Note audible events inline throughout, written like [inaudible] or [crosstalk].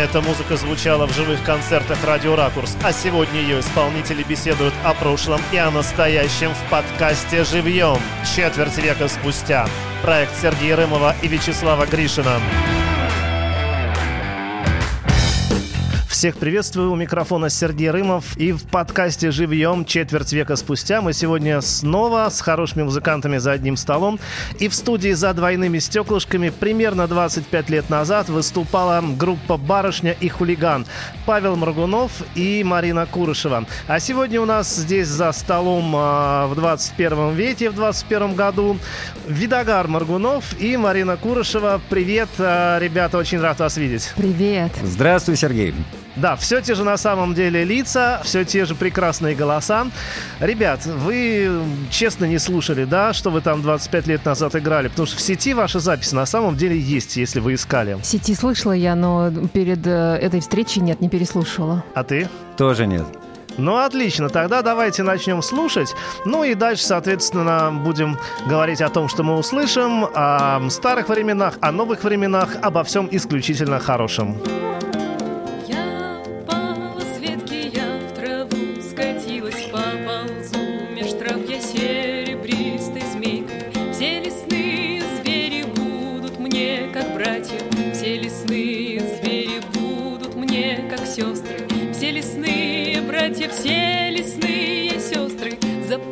Эта музыка звучала в живых концертах «Радио Ракурс», а сегодня ее исполнители беседуют о прошлом и о настоящем в подкасте «Живьем» четверть века спустя. Проект Сергея Рымова и Вячеслава Гришина. Всех приветствую. У микрофона Сергей Рымов. И в подкасте «Живьем» четверть века спустя мы сегодня снова с хорошими музыкантами за одним столом. И в студии за двойными стеклышками примерно 25 лет назад выступала группа «Барышня и хулиган» Павел Моргунов и Марина Курышева. А сегодня у нас здесь за столом э, в 21 веке, в 21 году Видогар Моргунов и Марина Курышева. Привет, э, ребята, очень рад вас видеть. Привет. Здравствуй, Сергей. Да, все те же на самом деле лица, все те же прекрасные голоса. Ребят, вы честно не слушали, да, что вы там 25 лет назад играли? Потому что в сети ваши записи на самом деле есть, если вы искали. В сети слышала я, но перед э, этой встречей нет, не переслушивала. А ты? Тоже нет. Ну, отлично, тогда давайте начнем слушать. Ну и дальше, соответственно, будем говорить о том, что мы услышим, о старых временах, о новых временах, обо всем исключительно хорошем.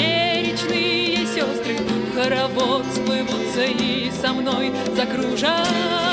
все сестры В хоровод сплывутся и со мной закружат.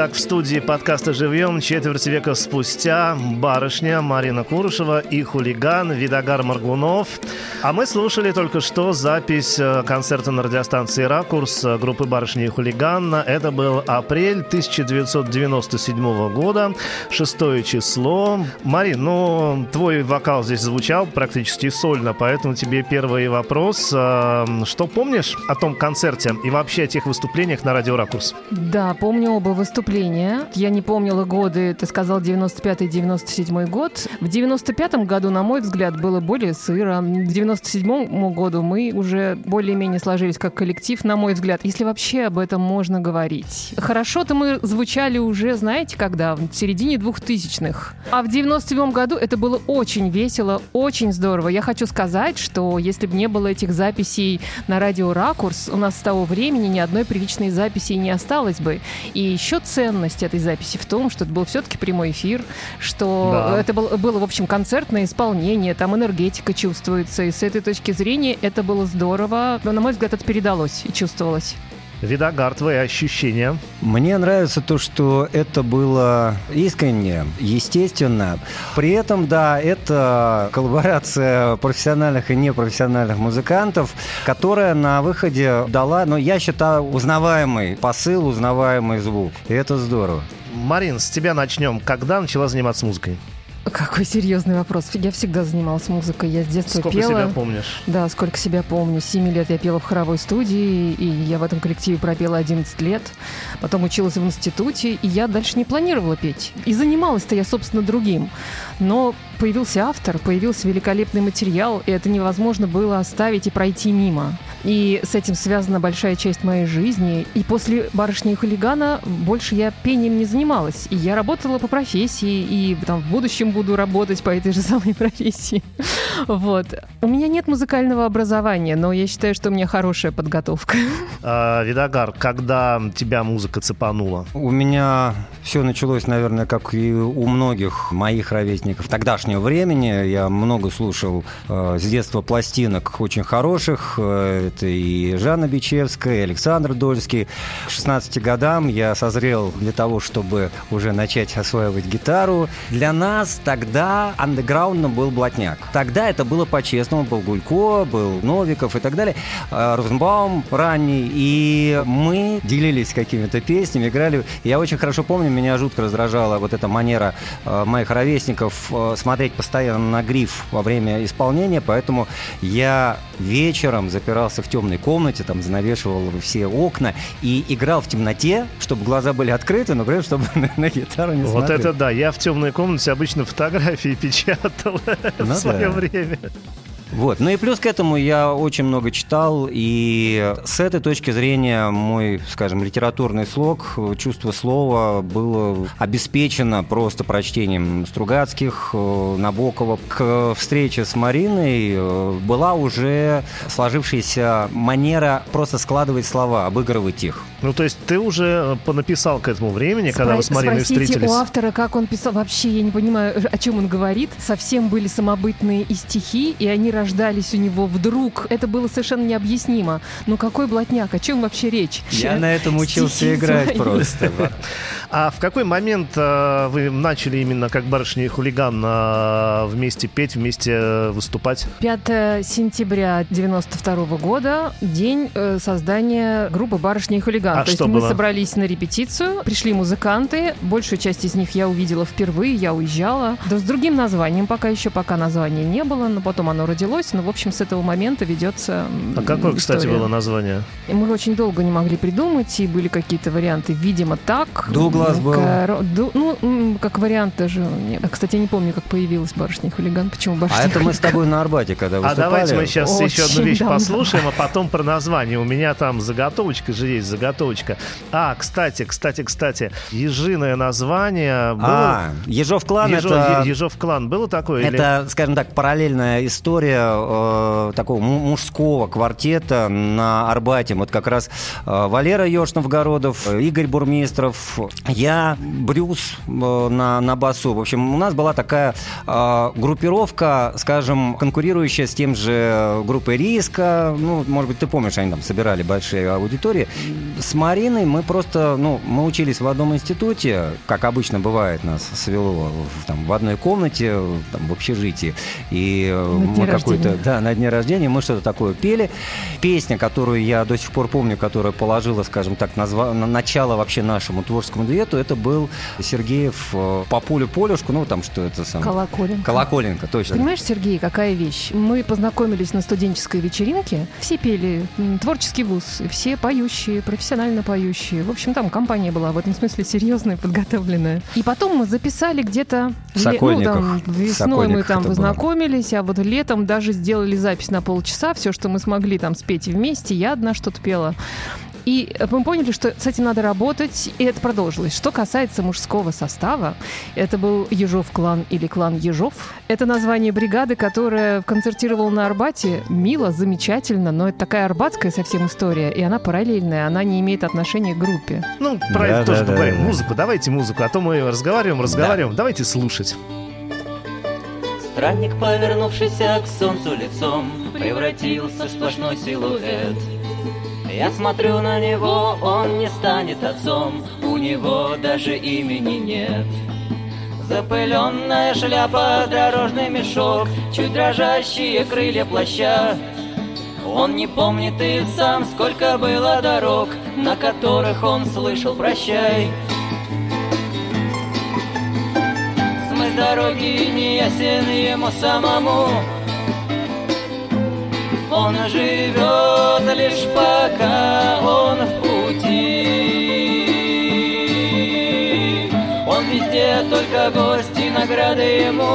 Итак, в студии подкаста «Живьем» четверть века спустя барышня Марина Курышева и хулиган Видогар Маргунов. А мы слушали только что запись э, концерта на радиостанции «Ракурс» группы «Барышня и хулиган». Это был апрель 1997 года, шестое число. Марин, ну, твой вокал здесь звучал практически сольно, поэтому тебе первый вопрос. Э, что помнишь о том концерте и вообще о тех выступлениях на радио «Ракурс»? Да, помню оба выступления. Я не помнила годы, ты сказал 95-97 год. В 95 году, на мой взгляд, было более сыро. К 97 году мы уже более-менее сложились как коллектив, на мой взгляд, если вообще об этом можно говорить. Хорошо-то мы звучали уже, знаете, когда? В середине 2000-х. А в 97 году это было очень весело, очень здорово. Я хочу сказать, что если бы не было этих записей на радио «Ракурс», у нас с того времени ни одной приличной записи не осталось бы. И еще ценность этой записи в том, что это был все-таки прямой эфир, что да. это был, было, в общем, концертное исполнение, там энергетика чувствуется, и с этой точки зрения это было здорово. Но, на мой взгляд, это передалось и чувствовалось. Видогар, твои ощущения? Мне нравится то, что это было искренне, естественно. При этом, да, это коллаборация профессиональных и непрофессиональных музыкантов, которая на выходе дала, ну, я считаю, узнаваемый посыл, узнаваемый звук. И это здорово. Марин, с тебя начнем. Когда начала заниматься музыкой? Какой серьезный вопрос. Я всегда занималась музыкой. Я с детства Сколько пела. себя помнишь? Да, сколько себя помню. С 7 лет я пела в хоровой студии, и я в этом коллективе пропела 11 лет. Потом училась в институте, и я дальше не планировала петь. И занималась-то я, собственно, другим. Но появился автор, появился великолепный материал, и это невозможно было оставить и пройти мимо. И с этим связана большая часть моей жизни. И после «Барышни и хулигана» больше я пением не занималась. И я работала по профессии, и там в будущем буду работать по этой же самой [laughs] профессии. Вот. У меня нет музыкального образования, но я считаю, что у меня хорошая подготовка. [laughs] А, Видогар, когда тебя музыка цепанула? У меня все началось, наверное, как и у многих моих ровесников тогдашнего времени. Я много слушал э, с детства пластинок очень хороших. Э, это и Жанна Бичевская, и Александр Дольский. К 16 годам я созрел для того, чтобы уже начать осваивать гитару. Для нас тогда андеграундно был блатняк. Тогда это было по-честному. Был Гулько, был Новиков и так далее. Э, Розенбаум ранний. И мы делились какими-то песнями, играли. Я очень хорошо помню, меня жутко раздражала вот эта манера э, моих ровесников э, смотреть постоянно на гриф во время исполнения, поэтому я вечером запирался в темной комнате, там занавешивал все окна и играл в темноте, чтобы глаза были открыты, но при этом, чтобы [laughs] на, гитару не Вот смотреть. это да, я в темной комнате обычно фотографии [laughs] печатал в Ну свое да. время. Вот. Ну и плюс к этому я очень много читал, и с этой точки зрения мой, скажем, литературный слог, чувство слова было обеспечено просто прочтением Стругацких, э, Набокова. К встрече с Мариной э, была уже сложившаяся манера просто складывать слова, обыгрывать их. Ну, то есть ты уже понаписал к этому времени, когда вы с Спро- Мариной Спросите встретились? у автора, как он писал. Вообще, я не понимаю, о чем он говорит. Совсем были самобытные и стихи, и они рождались у него вдруг. Это было совершенно необъяснимо. Ну какой блатняк? О чем вообще речь? Я на этом учился играть просто. [laughs] А в какой момент э, вы начали именно как барышня и хулиган э, вместе петь, вместе э, выступать? 5 сентября 92 года, день создания группы «Барышня и хулиган». А То есть мы собрались на репетицию, пришли музыканты, большую часть из них я увидела впервые, я уезжала. Да с другим названием пока еще, пока названия не было, но потом оно родилось. Но, в общем, с этого момента ведется А какое, кстати, история. было название? Мы очень долго не могли придумать, и были какие-то варианты, видимо, так. Дуглас был. Коро- Ду- Ну, как вариант даже. А, Кстати, я не помню, как появилась «Барышня и хулиган». Почему «Барышня А это мы с хулиган»? тобой на Арбате, когда А выступали. давайте мы сейчас Очень еще одну вещь давно. послушаем, а потом про название. У меня там заготовочка же есть, заготовочка. А, кстати, кстати, кстати, ежиное название было... А, Ежов клан Ежо- это... Ежов клан было такое? или- Это, скажем так, параллельная история э, такого му- мужского квартета на Арбате. Вот как раз э, Валера Ёж-Новгородов, э, Игорь Бурмистров, я, Брюс э, на, на басу. В общем, у нас была такая э, группировка, скажем, конкурирующая с тем же группой Риска. Ну, может быть, ты помнишь, они там собирали большие аудитории. С Мариной мы просто, ну, мы учились в одном институте, как обычно бывает, нас свело в, там, в одной комнате, там, в общежитии. И э, мы какой-то, да, на дне рождения мы что-то такое пели. Песня, которую я до сих пор помню, которая положила, скажем так, назва... на начало вообще нашему творческому дуэту, это был Сергеев э, по полю полюшку, ну там что это самое. Колоколенко. Колоколенко, точно. Понимаешь, Сергей, какая вещь? Мы познакомились на студенческой вечеринке. Все пели творческий вуз, все поющие, профессионально поющие. В общем, там компания была в этом смысле серьезная, подготовленная. И потом мы записали где-то... В ле- Сокольниках. Ну, там, весной мы Сокольниках там это было. познакомились, а вот летом даже сделали запись на полчаса. Все, что мы смогли там спеть вместе. Я одна что-то пела. И мы поняли, что с этим надо работать, и это продолжилось. Что касается мужского состава, это был Ежов клан или клан Ежов. Это название бригады, которая концертировала на Арбате. Мило, замечательно, но это такая арбатская совсем история, и она параллельная, она не имеет отношения к группе. Ну, про это Да, тоже да, да, поговорим. да. Музыку, давайте музыку, а то мы разговариваем, разговариваем. Давайте слушать. Странник, повернувшийся к солнцу лицом, Превратился в сплошной силуэт. Я смотрю на него, он не станет отцом, у него даже имени нет. Запыленная шляпа, дорожный мешок, чуть дрожащие крылья плаща. Он не помнит и сам, сколько было дорог, на которых он слышал «прощай». Дороги не ясен ему самому, он живет лишь пока он в пути. Он везде только гости, награды ему.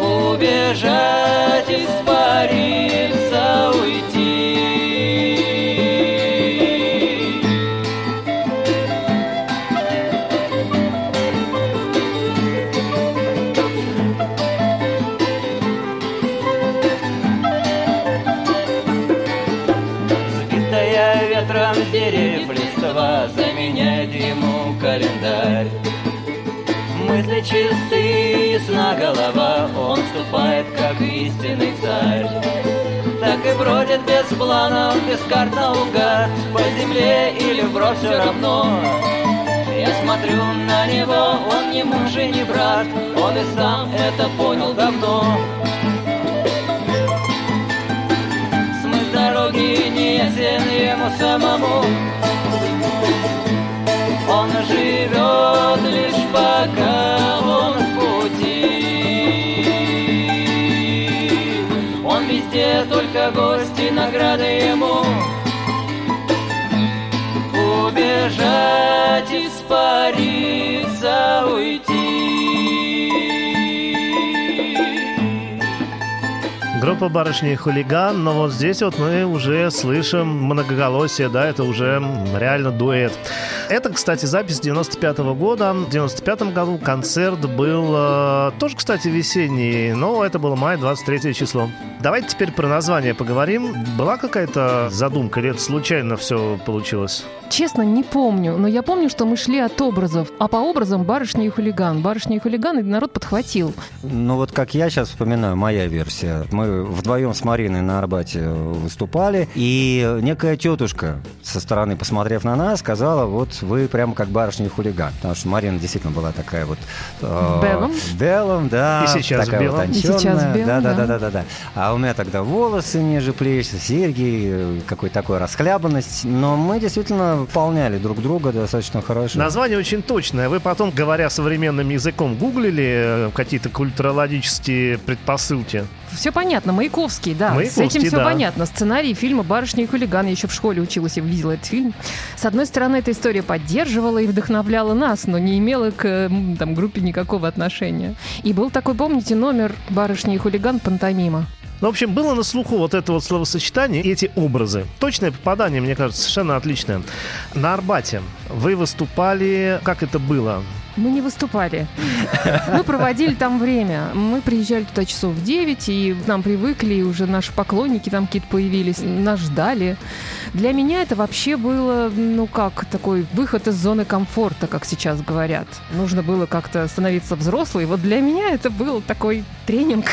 Убежать, испариться, Чистые, ясна голова Он ступает, как истинный царь. Так и бродит без планов, без карт наугад По земле или вброд все равно. Я смотрю на него, он не муж и не брат Он и сам это понял давно. Смысл дороги не ясен ему самому живет лишь пока он в пути. Он везде только гости, награды ему. Убежать, испариться, уйти. Группа «Барышни и хулиган», но вот здесь вот мы уже слышим многоголосие, да, это уже реально дуэт. Это, кстати, запись 95 -го года. В 95 году концерт был э, тоже, кстати, весенний, но это было май, 23 число. Давайте теперь про название поговорим. Была какая-то задумка или это случайно все получилось? Честно, не помню, но я помню, что мы шли от образов, а по образам барышня и хулиган. Барышня и хулиган, и народ подхватил. Ну вот как я сейчас вспоминаю, моя версия. Мы вдвоем с Мариной на Арбате выступали, и некая тетушка со стороны, посмотрев на нас, сказала, вот вы прямо как барышня и хулиган. Потому что Марина действительно была такая вот... э, белом? в белом, да. И сейчас в такая белом. вот И сейчас в белом, да, да, да. да, да, да. А у меня тогда волосы ниже плеч, серьги, какой-то такой расхлябанность. Но мы действительно выполняли друг друга достаточно хорошо. Название очень точное. Вы потом, говоря современным языком, гуглили э, какие-то культурологические предпосылки? Все понятно, Маяковский, да. Маяковский, С этим все да. понятно. Сценарий фильма «Барышня и хулиган». Я еще в школе училась и видела этот фильм. С одной стороны, эта история поддерживала и вдохновляла нас, но не имела к там, группе никакого отношения. И был такой, помните, номер «Барышня и хулиган» пантомима. Ну, в общем, было на слуху вот это вот словосочетание и эти образы. Точное попадание, мне кажется, совершенно отличное. На Арбате вы выступали... Как это было? Мы не выступали. Мы проводили там время. Мы приезжали туда часов в 9, и к нам привыкли, и уже наши поклонники там какие-то появились, нас ждали. Для меня это вообще было, ну как, такой выход из зоны комфорта, как сейчас говорят. Нужно было как-то становиться взрослой. Вот для меня это был такой тренинг.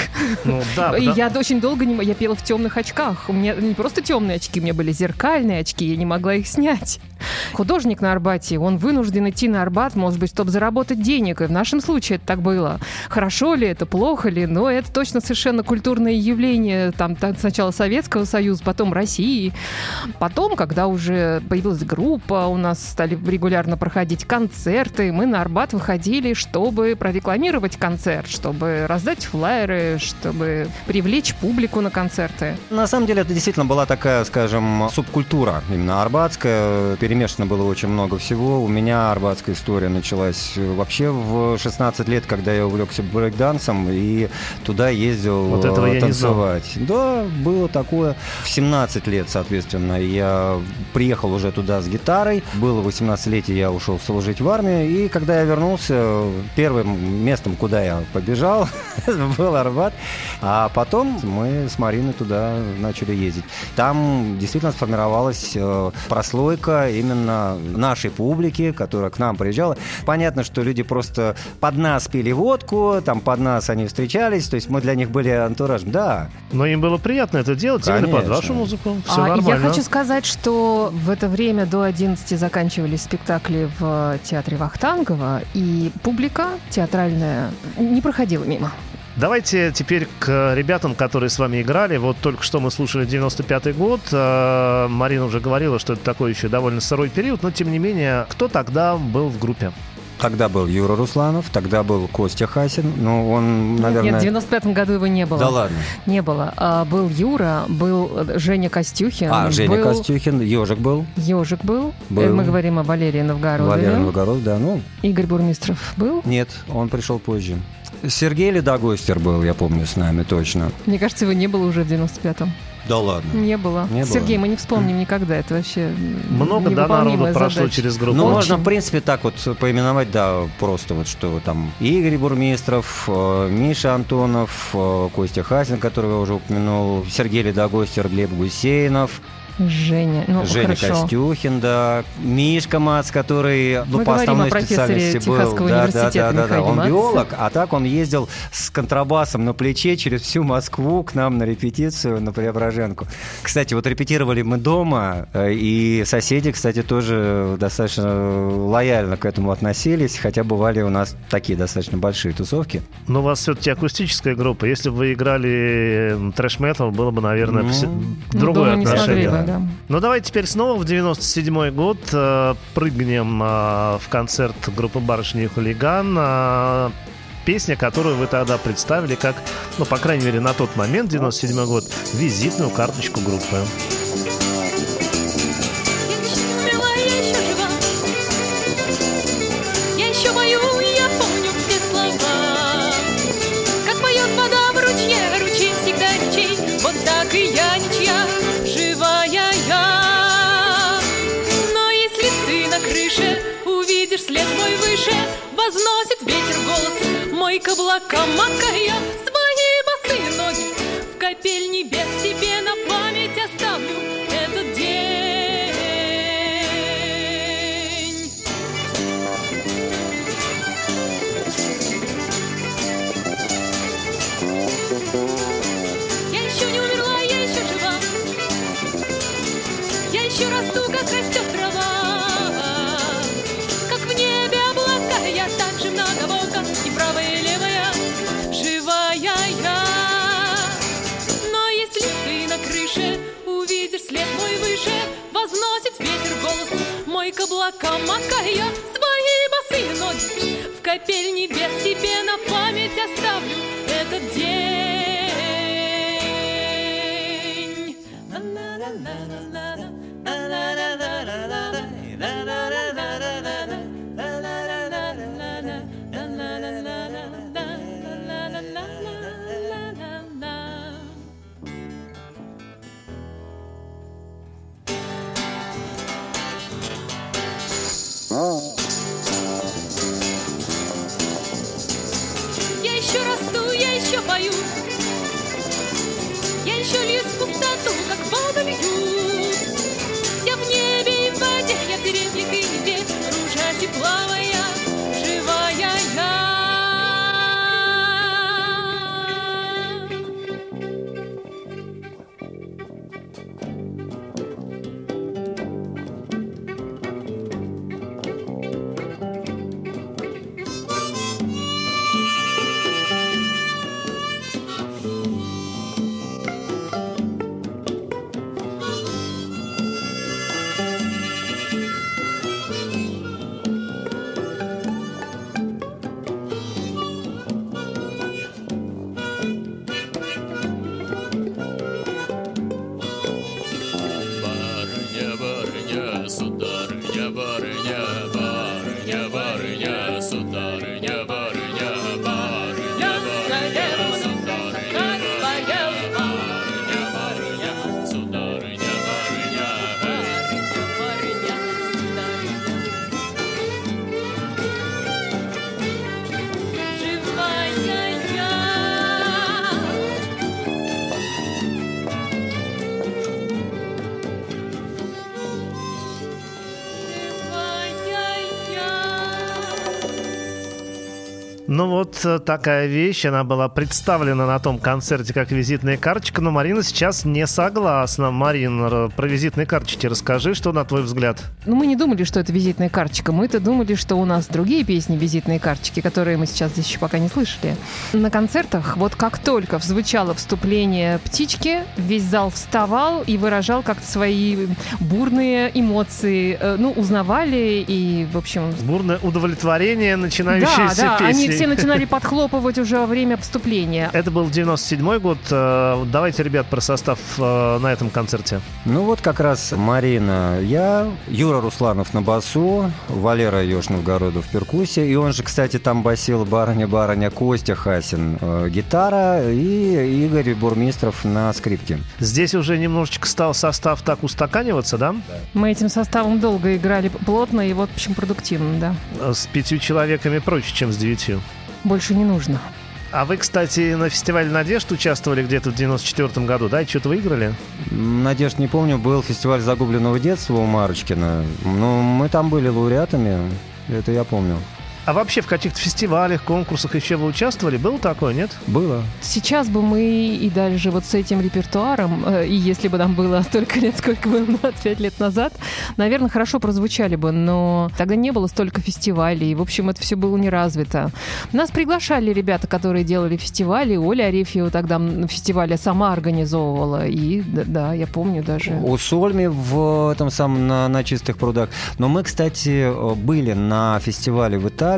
Ну, да, И да. я очень долго не... Я пела в темных очках. У меня не просто темные очки, у меня были зеркальные очки, я не могла их снять. Художник на Арбате, он вынужден идти на Арбат, может быть, чтобы заработать денег. И в нашем случае это так было. Хорошо ли это, плохо ли, но это точно совершенно культурное явление. Там, та- сначала Советского Союза, потом России. Потом, когда уже появилась группа, у нас стали регулярно проходить концерты, мы на Арбат выходили, чтобы прорекламировать концерт, чтобы раздать флаеры, чтобы привлечь публику на концерты. На самом деле это действительно была такая, скажем, субкультура именно арбатская. Перемешано было очень много всего. У меня арбатская история началась э, вообще в 16 лет, когда я увлекся брейкдансом и туда ездил Вот этого э, я не знал. танцевать. Да, было такое. В 17 лет, соответственно, я приехал уже туда с гитарой. Было 18-летие, я ушел служить в армию. И когда я вернулся, первым местом, куда я побежал, [laughs] был Арбат. А потом мы с Мариной туда начали ездить. Там действительно сформировалась э, прослойка, и именно нашей публики, которая к нам приезжала. Понятно, что люди просто под нас пили водку, там под нас они встречались, то есть мы для них были антуражем. Да, Но им было приятно это делать именно под Конечно. вашу музыку. Все А, нормально. я хочу сказать, что в это время до 11 заканчивались спектакли в театре Вахтангова, и публика театральная не проходила мимо. Давайте теперь к ребятам, которые с вами играли. Вот только что мы слушали 95-й год. Э, Марина уже говорила, что это такой еще довольно сырой период, но тем не менее, кто тогда был в группе? Тогда был Юра Русланов, тогда был Костя Хасин. Ну, он, наверное... Нет, в 95 году его не было. Да ладно. Не было. А, был Юра, был Женя Костюхин. А, Женя был Костюхин, Ежик был. Ежик был. Был. Мы говорим о Валерии Новгородове. Валерий Новгород, да. Ну, Игорь Бурмистров был. нет, он пришел позже. Сергей Ледогостер был, я помню, с нами точно. Мне кажется, его не было уже в 95-м. Да ладно. Не было. Не было. Сергей, мы не вспомним никогда. Это вообще Много да, народу прошло через группу. Ну, можно, в принципе, так вот поименовать, да, просто вот, что там Игорь Бурмистров, э, Миша Антонов, э, Костя Хасин, которого я уже упомянул, Сергей Ледогостер, Глеб Гусейнов, Женя. Ну, Женя хорошо. Костюхин, да, Мишка Мац, который ну, Мы по основной специальности был. Да, да, университета да, да, да. Он Матце. биолог, а так он ездил с контрабасом на плече через всю Москву к нам на репетицию на Преображенку. Кстати, вот репетировали мы дома, э, и соседи, кстати, тоже достаточно лояльно к этому относились, хотя бывали у нас такие достаточно большие тусовки. Но у вас все-таки акустическая группа. Если бы вы играли э, трэш-метал, было бы, наверное, Ну, все- Ну, другое смогли отношение. Да. Ну, давай теперь снова в 97 год э, прыгнем э, в концерт группы «Барышни и хулиган». Э, песня, которую вы тогда представили как, ну, по крайней мере, на тот момент, 97 год, визитную карточку группы. Облакам макая свои босые ноги в капель небес себе к облакам, макая свои босые ноги. В капель небес себе на память оставлю этот день. Я еще расту, я еще пою. Я еще льюсь вот э, такая вещь, она была представлена на том концерте как визитная карточка, но Марина сейчас не согласна. Марин, про визитные карточки расскажи, что на твой взгляд. Ну, мы не думали, что это визитная карточка. Мы-то думали, что у нас другие песни визитные карточки, которые мы сейчас здесь еще пока не слышали. На концертах, вот как только звучало вступление птички, весь зал вставал и выражал как-то свои бурные эмоции. Э, Ну, узнавали и, в общем... Бурное удовлетворение начинающейся Да, да, песни. они все начинали подхлопывать уже во время вступления. Это был 97 год. Э, Давайте, ребят, про состав э, на этом концерте. Ну вот как раз Марина, я, Юра Русланов на басу, Валера Ёж-Новгородов в перкуссии, и он же, кстати, там басил барыня-барыня Костя Хасин, э, гитара, и Игорь Бурмистров на скрипке. Здесь уже немножечко стал состав так устаканиваться, да? Мы этим составом долго играли плотно и вот, в общем, продуктивно, да. С пятью человеками проще, чем с девятью. Больше не нужно. А вы, кстати, на фестивале «Надежд» участвовали где-то в 94 году, да? И что-то выиграли? Надежд не помню, был фестиваль загубленного детства у Марочкина. Ну, мы там были лауреатами, это я помню. А вообще в каких-то фестивалях, конкурсах еще вы участвовали? Было такое, нет? Было. Сейчас бы мы и дальше вот с этим репертуаром, э, и если бы нам было [laughs] столько лет, сколько было 25 лет назад, наверное, хорошо прозвучали бы, но тогда не было столько фестивалей, и, в общем, это все было не развито. Нас приглашали ребята, которые делали фестивали, Оля Арефьева тогда на фестивале сама организовывала, и да, да, я помню даже. У Сольми в этом самом на, на чистых прудах. Но мы, кстати, э, были на фестивале в Италии.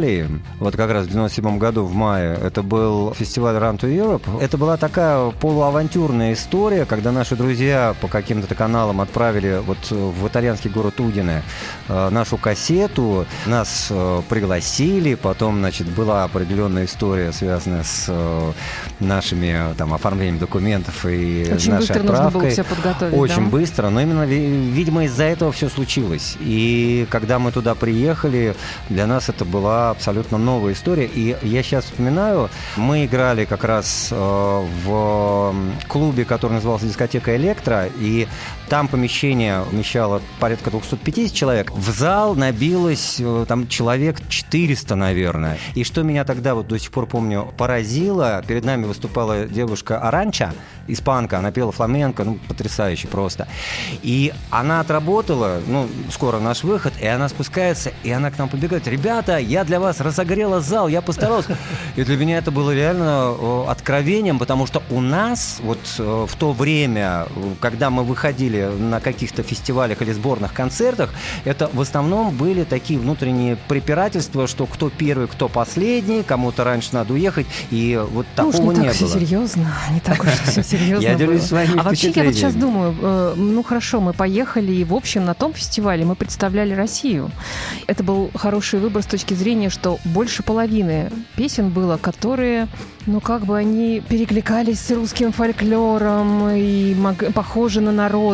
Вот как раз в 97 году в мае. Это был фестиваль Run to Europe. Это была такая полуавантюрная история, когда наши друзья по каким-то каналам отправили вот в итальянский город Удине э, нашу кассету. Нас э, пригласили. Потом, значит, была определенная история, связанная с э, нашими э, там оформлением документов и Очень нашей быстро нужно было отправкой. все подготовить. Очень да? быстро, но именно, ви- видимо, из-за этого все случилось. И когда мы туда приехали, для нас это была абсолютно новая история. И я сейчас вспоминаю, мы играли как раз э, в клубе, который назывался дискотека «Электро», и там помещение вмещало порядка 250 человек. В зал набилось э, там человек 400, наверное. И что меня тогда, вот до сих пор помню, поразило, перед нами выступала девушка Аранча, испанка, она пела фламенко, ну, потрясающе просто. И она отработала, ну, скоро наш выход, и она спускается, и она к нам подбегает, ребята, я для вас разогрела зал, я постарался. И для меня это было реально откровением, потому что у нас вот э, в то время, э, когда мы выходили на каких-то фестивалях или сборных концертах, это в основном были такие внутренние препирательства, что кто первый, кто последний, кому-то раньше надо уехать, и вот Ну уж такого не не так все было. серьезно, [laughs] не так уж все серьезно Я делюсь было. своими А вообще я вот сейчас думаю, э, ну хорошо, мы поехали, и в общем на том фестивале мы представляли Россию. Это был хороший выбор с точки зрения, что больше половины песен было, которые, ну как бы они перекликались с русским фольклором и похожи на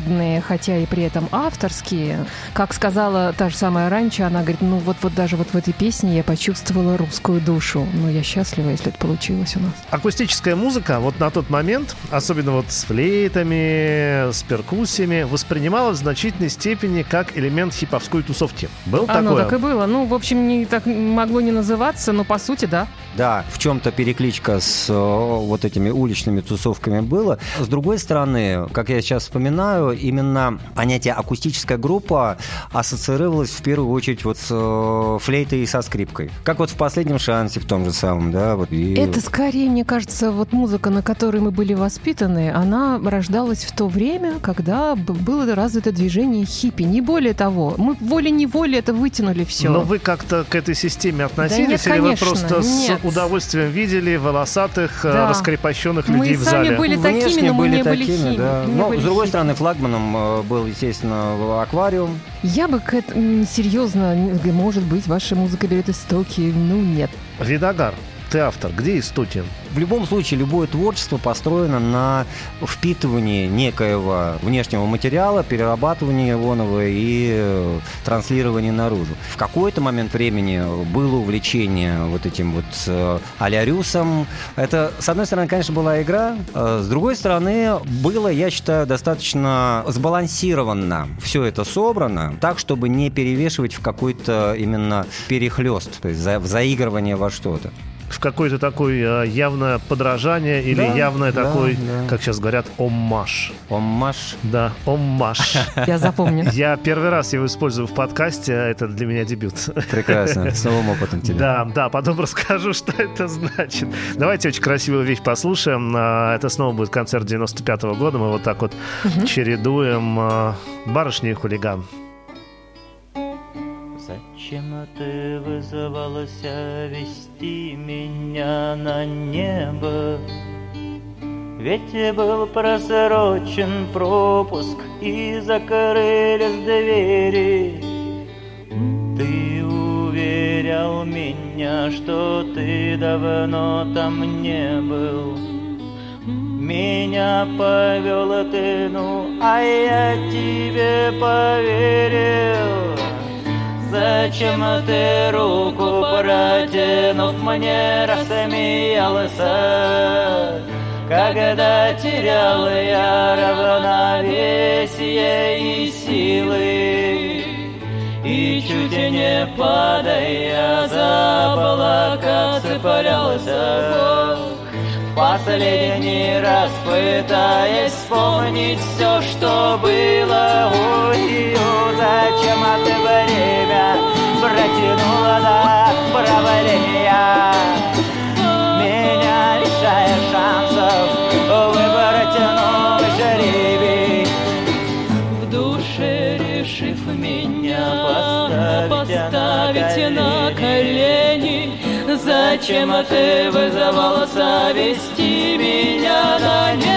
народные, хотя и при этом авторские. Как сказала та же самая раньше, она говорит, ну вот, вот даже вот в этой песне я почувствовала русскую душу. Ну я счастлива, если это получилось у нас. Акустическая музыка вот на тот момент, особенно вот с флейтами, с перкуссиями, воспринималась в значительной степени как элемент хиповской тусовки. Был Оно такое? так и было. Ну, в общем, не так могло не называться, но по сути, да. Да, в чем-то перекличка с э, вот этими уличными тусовками было. С другой стороны, как я сейчас вспоминаю, именно понятие акустическая группа ассоциировалось в первую очередь вот с э, флейтой и со скрипкой. Как вот в последнем шансе в том же самом, да, вот. И... Это скорее, мне кажется, вот музыка, на которой мы были воспитаны, она рождалась в то время, когда было развито движение хиппи. Не более того, мы волей-неволей это вытянули все. Но вы как-то к этой системе относились, нет, или вы конечно, просто нет. с удовольствием видели волосатых, э, Да. раскрепощенных Мы людей в сами зале? были такими, Внешне но мы были не были такими, хими- да. не Но, были с другой хиппи. стороны, флагманом э, был, естественно, аквариум. Я бы к этому серьезно, может быть, ваша музыка берет истоки. Ну, нет. Видогар, ты автор, где истоки? В любом случае, любое творчество построено на впитывании некоего внешнего материала, перерабатывании его и э, транслировании наружу. В какой-то момент времени было увлечение вот этим вот э, а-ля. Это, с одной стороны, конечно, была игра, э, с другой стороны, было, я считаю, достаточно сбалансированно все это собрано, так, чтобы не перевешивать в какой-то именно перехлест, то есть за- в заигрывание во что-то. В какой-то такой э, явное подражание или Да, явное да, такой, да. как сейчас говорят, оммаж. Оммаш. Да, оммаж. [laughs] Я запомню. Я первый раз его использую в подкасте, это для меня дебют. Прекрасно. [laughs] С новым опытом тебе. Да, да, потом [laughs] расскажу, что это значит. Давайте очень красивую вещь послушаем. А, Это снова будет концерт 95 года. Мы вот так вот чередуем а, «Барышня и хулиган». Зачем ты вызывалась вести меня на небо? Ведь был просрочен пропуск и закрылись двери. Ты уверял меня, что ты давно там не был. Меня повел ты, ну, а я тебе поверил. Зачем ты руку протянув мне рассмеялся, Когда терял я равновесие и силы, И чуть не падая за облака цеплялся в последний раз пытаясь вспомнить все, что было. Ой, зачем ты протянула до правления Меня лишая шансов выбрать новый жребий В душе решив меня поставить на колени. Зачем ты вызывался вести меня на небо?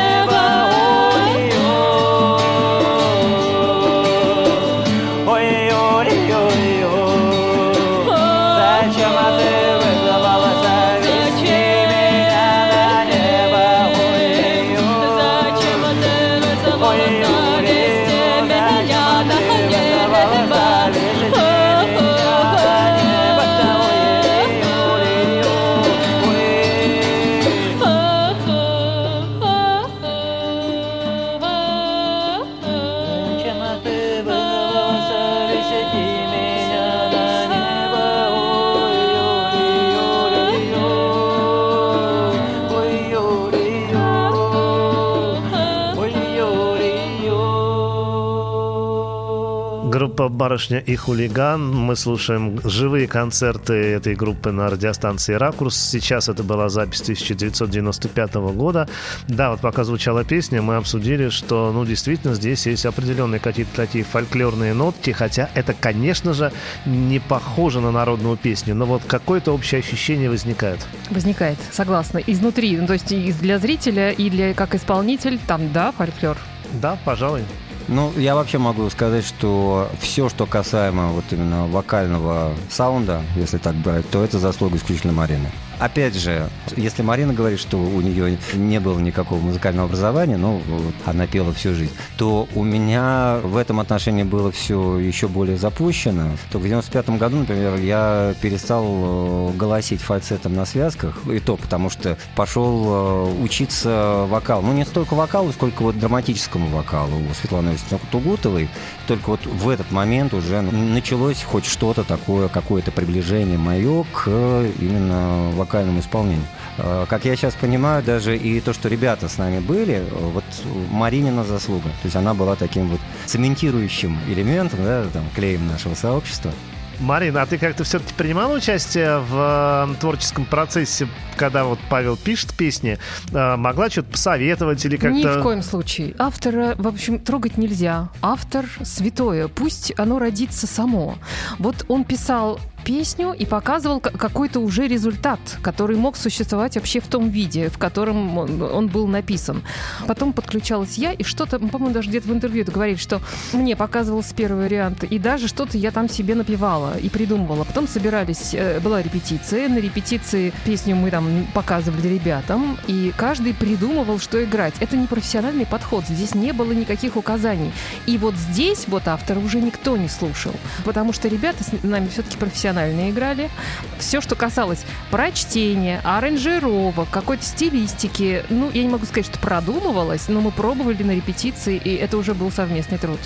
Группа «Барышня и хулиган». Мы слушаем живые концерты этой группы на радиостанции «Ракурс». Сейчас это была запись 1995 года. Да, вот пока звучала песня, мы обсудили, что, ну, действительно, здесь есть определенные какие-то такие фольклорные нотки, хотя это, конечно же, не похоже на народную песню, но вот какое-то общее ощущение возникает. Возникает, согласна. Изнутри, ну, то есть и для зрителя, и для как исполнитель, там, да, фольклор. Да, пожалуй. Ну, я вообще могу сказать, что все, что касаемо вот именно вокального саунда, если так брать, то это заслуга исключительно Марины. Опять же, если Марина говорит, что у нее не было никакого музыкального образования, ну, вот она пела всю жизнь, то у меня в этом отношении было все еще более запущено. То в 95 году, например, я перестал э, голосить фальцетом на связках, и то потому что пошел э, учиться вокалу. Ну, не столько вокалу, сколько вот драматическому вокалу у Светланы Тугутовой. Только вот в этот момент уже началось хоть что-то такое, какое-то приближение мое к именно вокальному исполнению. Э, Как я сейчас понимаю, даже и то, что ребята с нами были, э, вот Маринина заслуга. То есть она была таким вот цементирующим элементом, да, там, клеем нашего сообщества. Марина, а ты как-то все-таки принимала участие в э, творческом процессе, когда вот Павел пишет песни? Э, могла что-то посоветовать или как-то... Ни в коем случае. Автора, в общем, трогать нельзя. Автор святое. Пусть оно родится само. Вот он писал песню и показывал какой-то уже результат, который мог существовать вообще в том виде, в котором он, он был написан. Потом подключалась я, и что-то, по-моему, даже где-то в интервью это говорили, что мне показывался первый вариант, и даже что-то я там себе напевала и придумывала. Потом собирались, э, была репетиция, на репетиции песню мы там показывали ребятам, и каждый придумывал, что играть. Это не профессиональный подход, здесь не было никаких указаний. И вот здесь вот автора уже никто не слушал, потому что ребята с нами все-таки профессионально играли. Все, что касалось прочтения, аранжировок, какой-то стилистики, ну, я не могу сказать, что продумывалось, но мы пробовали на репетиции, и это уже был совместный труд.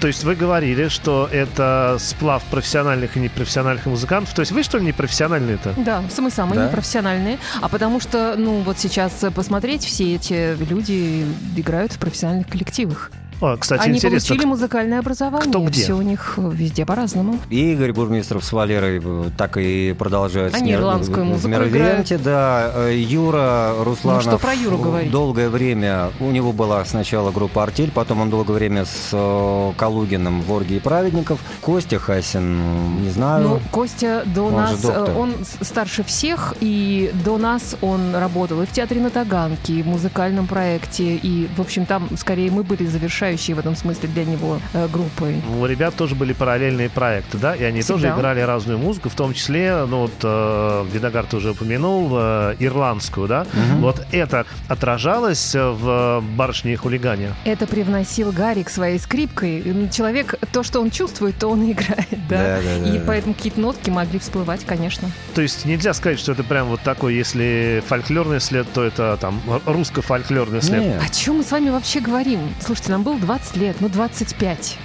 То есть вы говорили, что это сплав профессиональных и непрофессиональных музыкантов. То есть вы, что ли, непрофессиональные-то? Да, мы самые Да? непрофессиональные. А потому что, ну, вот сейчас посмотреть, все эти люди играют в профессиональных коллективах. О, кстати, Они интересно. получили музыкальное образование. кто где? Все у них э, везде по-разному. И Игорь Бурмистров с Валерой э, так и продолжают. Они с Мер- ирландскую в музыку Мервенте, да. Э, Юра Русланов. Ну, что про Юру говорить? Долгое время, у него была сначала группа «Артель», потом он долгое время с э, Калугиным в «Оргии праведников». Костя Хасин, не знаю. Ну, Костя до Он нас, э, он старше всех, и до нас он работал и в театре на Таганке, и в музыкальном проекте, и, в общем, там, скорее, мы были завершающие в этом смысле для него э, группой. У ребят тоже были параллельные проекты, да, и они Всегда. тоже играли разную музыку, в том числе, ну вот, э, Видогар ты уже упомянул, э, ирландскую, да, вот это отражалось э, в «Барышне и хулигане». Это привносил Гарик своей скрипкой. Человек, то, что он чувствует, то он и играет, да. Да, да, да, и да. поэтому какие-то нотки могли всплывать, конечно. То есть нельзя сказать, что это прям вот такой, если фольклорный след, то это там русско-фольклорный след. Нет. О чем мы с вами вообще говорим? Слушайте, нам было 20 лет, ну 25.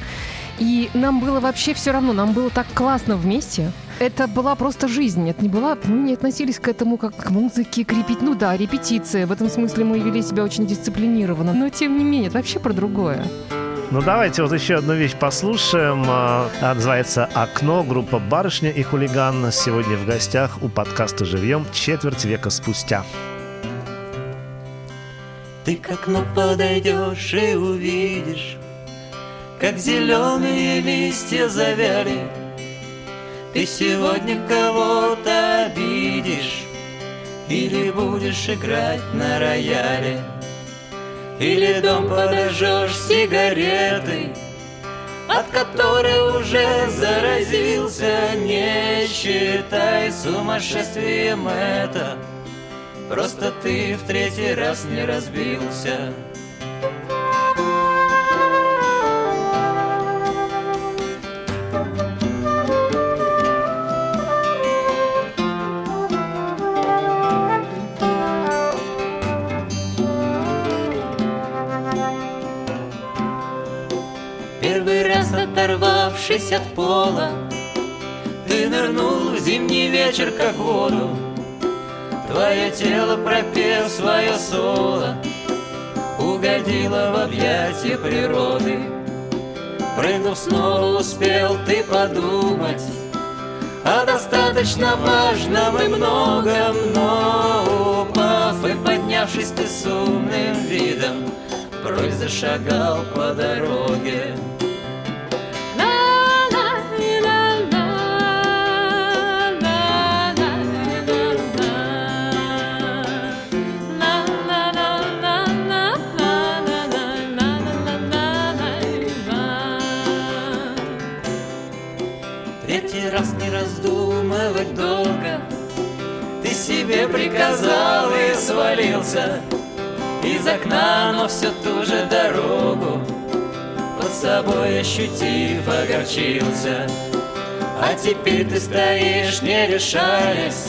И нам было вообще все равно, нам было так классно вместе. Это была просто жизнь, это не была, мы не относились к этому как к музыке, к репет... Ну да, репетиция, в этом смысле мы вели себя очень дисциплинированно, но тем не менее, это вообще про другое. Ну давайте вот еще одну вещь послушаем. А, Она называется «Окно». Группа «Барышня и хулиган» сегодня в гостях у подкаста «Живьем» четверть века спустя. Ты к окну подойдешь и увидишь, Как зеленые листья завяли. Ты сегодня кого-то обидишь, Или будешь играть на рояле, Или дом подожжешь сигаретой, от которой уже заразился, не считай сумасшествием это. Просто ты в третий раз не разбился. Оторвавшись от пола, Ты нырнул в зимний вечер, как в воду. Твое тело, пропев свое соло, Угодило в объятия природы. Прыгнув снова, успел ты подумать О достаточно важном и многом, Но упав и поднявшись ты с умным видом, Прочь зашагал по дороге. Себе приказал и свалился. Из окна, но все ту же дорогу Под собой ощутив, огорчился. А теперь ты стоишь, не решаясь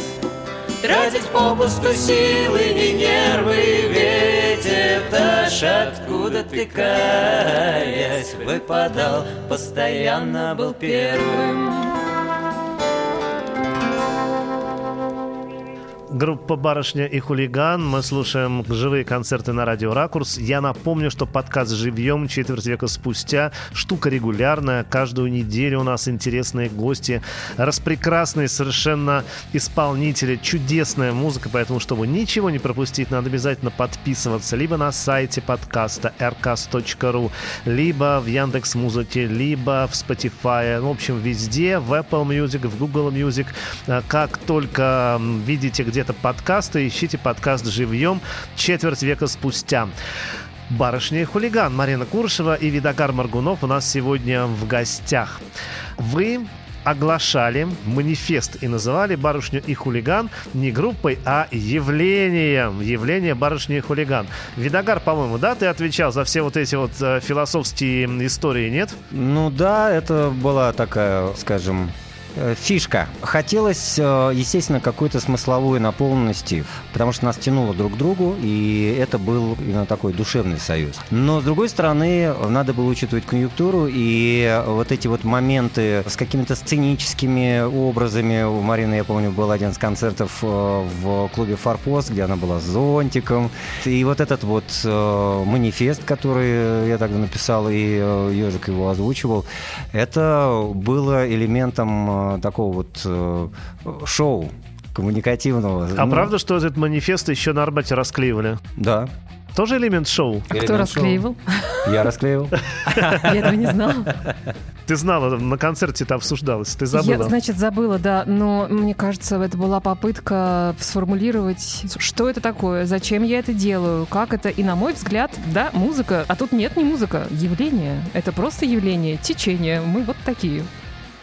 Тратить попусту силы и нервы Ведь это ж откуда ты каясь Выпадал, постоянно был первым Группа «Барышня и хулиган». Мы слушаем живые концерты на радио «Ракурс». Я напомню, что подкаст «Живьем» четверть века спустя. Штука регулярная. Каждую неделю у нас интересные гости. Распрекрасные совершенно исполнители. Чудесная музыка. Поэтому, чтобы ничего не пропустить, надо обязательно подписываться либо на сайте подкаста rcast.ru, либо в Яндекс Музыке, либо в Spotify. Ну, В общем, везде. В Apple Music, в Google Music. А, Как только видите где-то подкасты, ищите подкаст «Живьем» четверть века спустя. Барышня и хулиган Марина Куршева и Видогар Маргунов у нас сегодня в гостях. Вы оглашали манифест и называли «Барышню и хулиган» не группой, а явлением. Явление «Барышня и хулиган». Видогар, по-моему, да, ты отвечал за все вот эти вот э, философские истории, нет? Ну да, это была такая, скажем, фишка. Хотелось, э, естественно, какой-то смысловой наполненности, потому что нас тянуло друг к другу, и это был именно такой душевный союз. Но, с другой стороны, надо было учитывать конъюнктуру, и вот эти вот моменты с какими-то сценическими образами. У Марины, я помню, был один из концертов э, в клубе «Форпост», где она была с зонтиком. И вот этот вот э, манифест, который я тогда написал, и э, Ежик его озвучивал, это было элементом э, такого вот э, шоу коммуникативного. А Ну, правда, что этот манифест еще на Арбате расклеивали? Да. Тоже элемент шоу? А кто Элемент расклеивал? шоу. Я расклеивал. [laughs] Я этого не знала. Ты знала, на концерте это обсуждалось, ты Я, забыла. значит, забыла, да, но мне кажется, это была попытка сформулировать, что это такое, зачем я это делаю, как это. И, на мой взгляд, да, музыка. А тут нет, не музыка, явление. Это просто явление, течение. Мы вот такие.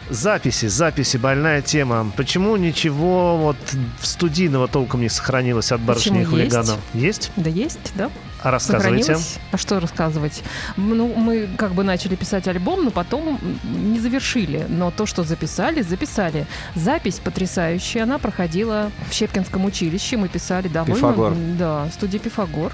Записи, записи, больная тема. Почему ничего вот студийного толком не сохранилось от барышни и Почему? Есть. хулиганов? Есть? Да есть, да. Рассказывайте. А что рассказывать? Ну, мы как бы начали писать альбом, но потом не завершили. Но то, что записали, записали. Запись потрясающая. Она проходила в Щепкинском училище. Мы писали довольно... Пифагор. Да, студия Пифагор.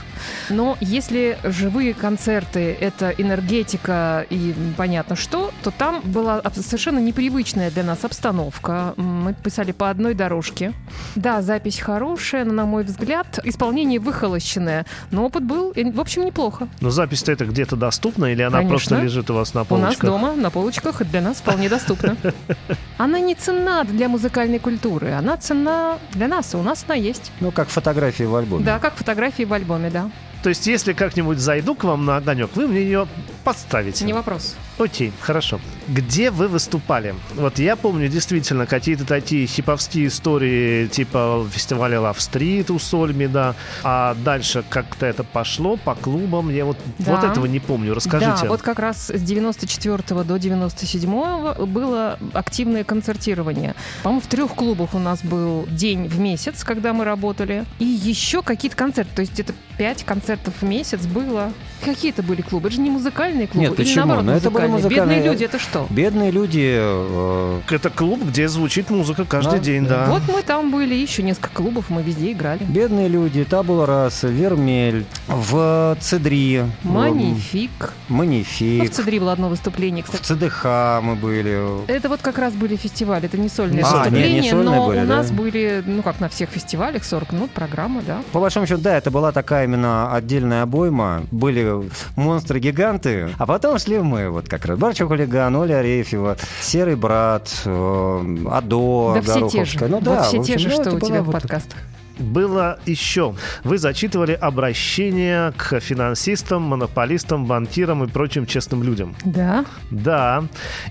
Но если живые концерты — это энергетика и понятно что, то там была совершенно непривычная для нас обстановка. Мы писали по одной дорожке. Да, запись хорошая, но, на мой взгляд, исполнение выхолощенное. Но опыт был, и, в общем, неплохо. Но запись-то это где-то доступна или она Конечно. просто лежит у вас на У нас полочках? дома на полочках и для нас вполне доступна. [laughs] Она не ценна для музыкальной культуры, она ценна для нас, и у нас она есть. Ну, как фотографии в альбоме. Да, как фотографии в альбоме, да. То есть, если как-нибудь зайду к вам на огонек, вы мне ее подставите. Не вопрос. Окей, хорошо. Где вы выступали? Вот я помню действительно какие-то такие хиповские истории, типа фестиваля Love Street у Сольми, да. А дальше как-то это пошло по клубам. Я вот, Да. вот этого не помню. Расскажите. Да, вот как раз с 94 до 97 было активное концертирование. По-моему, в трех клубах у нас был день в месяц, когда мы работали. И еще какие-то концерты. То есть это пять концертов в месяц было. Какие это были клубы? Это же не музыкальные клубы. Нет, Или почему? наоборот, Ну, это были музыкальные. музыкальные. Бедные люди, это что? Бедные люди... э, Это клуб, где звучит музыка каждый Да. день, да. Вот мы там были, еще несколько клубов, мы везде играли. Бедные люди, Табула Раса, Вермель, в Цедри, Манифик. в Манифик, Ну, в Цедри было одно выступление, в кстати. ЦДХ мы были. Это вот как раз были фестивали, это не сольные Не. А, не- не выступления, сольные но были, у да? нас были, ну как на всех фестивалях, 40 минут программа, да. По большому счету, да, это была такая именно отдельная обойма. Были монстры-гиганты, а потом шли мы, вот как раз Барчо Хулиган, Оля Арефьева, Серый Брат, э, Адо, да все те же, Гороховская. Ну да, вот все в общем, те же, ну, что это у тебя в вот- подкастах. Было еще. Вы зачитывали обращение к финансистам, монополистам, банкирам и прочим честным людям. Да. Да.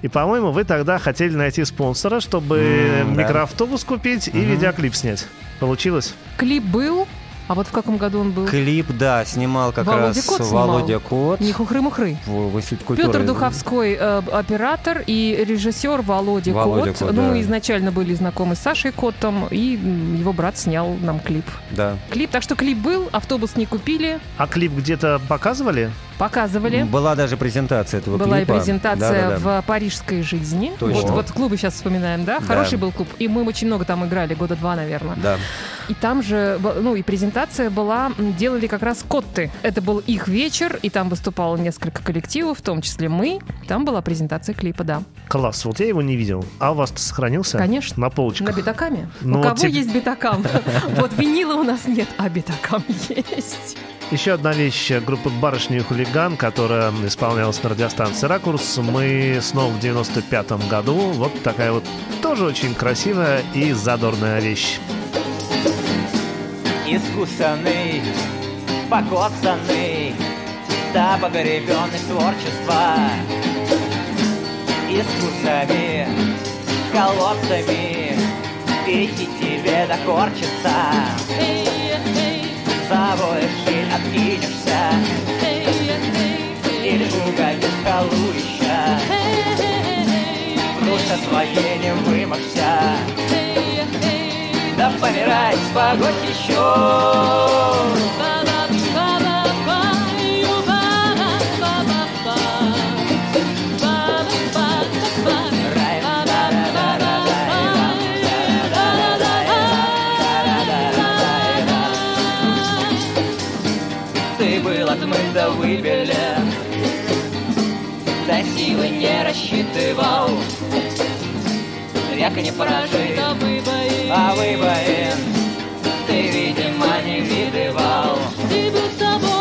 И, по-моему, вы тогда хотели найти спонсора, чтобы да. микроавтобус купить и видеоклип снять. Получилось? Клип был, а вот в каком году он был? Клип, да, снимал как Володя раз Кот снимал? Володя Кот. Не хухры-мухры. Петр Духовской э, оператор и режиссер Володя, Володя Кот. Кот, ну, да. мы изначально были знакомы с Сашей Котом, и его брат снял нам клип. Да. Клип, так что клип был, автобус не купили, А клип где-то показывали? Показывали. Была даже презентация этого Была клипа. и презентация Да-да-да. в парижской жизни. Точно. Вот, вот клубы сейчас вспоминаем, да? Да. Хороший был клуб. И мы очень много там играли, года два, наверное. Да. И там же, ну, и презентация была, делали как раз Котты. Это был их вечер, и там выступало несколько коллективов, в том числе мы. Там была презентация клипа, да. Класс, вот я его не видел. А у вас сохранился? Конечно. На На полочках. битакаме. Ну, У вот кого тебе- есть битакам? [laughs] Вот винила у нас нет, а битакам [laughs] есть. Еще одна вещь группы «Барышни и хулиган», которая исполнялась на радиостанции «Ракурс». Мы снова в 95-м году. Вот такая вот тоже очень красивая и задорная вещь. Искусанный, покоцанный, да погребенный творчества. Искусами, колодцами, идти тебе докорчиться. Завоешь или откинешься, или угодишь в халуища. В душе своей не вымокся, да помирать погодь еще. Не рассчитывал. Века не прожит, А выбои а выбоин Ты, видимо, не видывал. Ты был собой.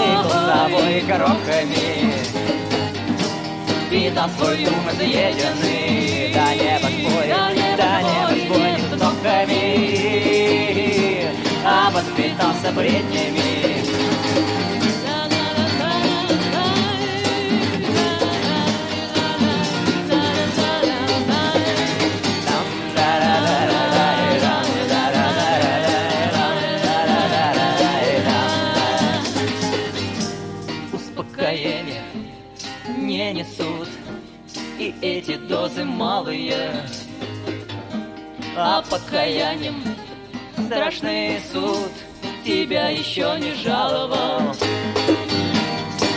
Ты был с собой крохами Питал свой ум изъеденный До неба твой, до неба твой, неба вздохами А подпитался бреднями Успокоение не несут. И эти дозы малые А покаянием страшный суд Тебя еще не жаловал.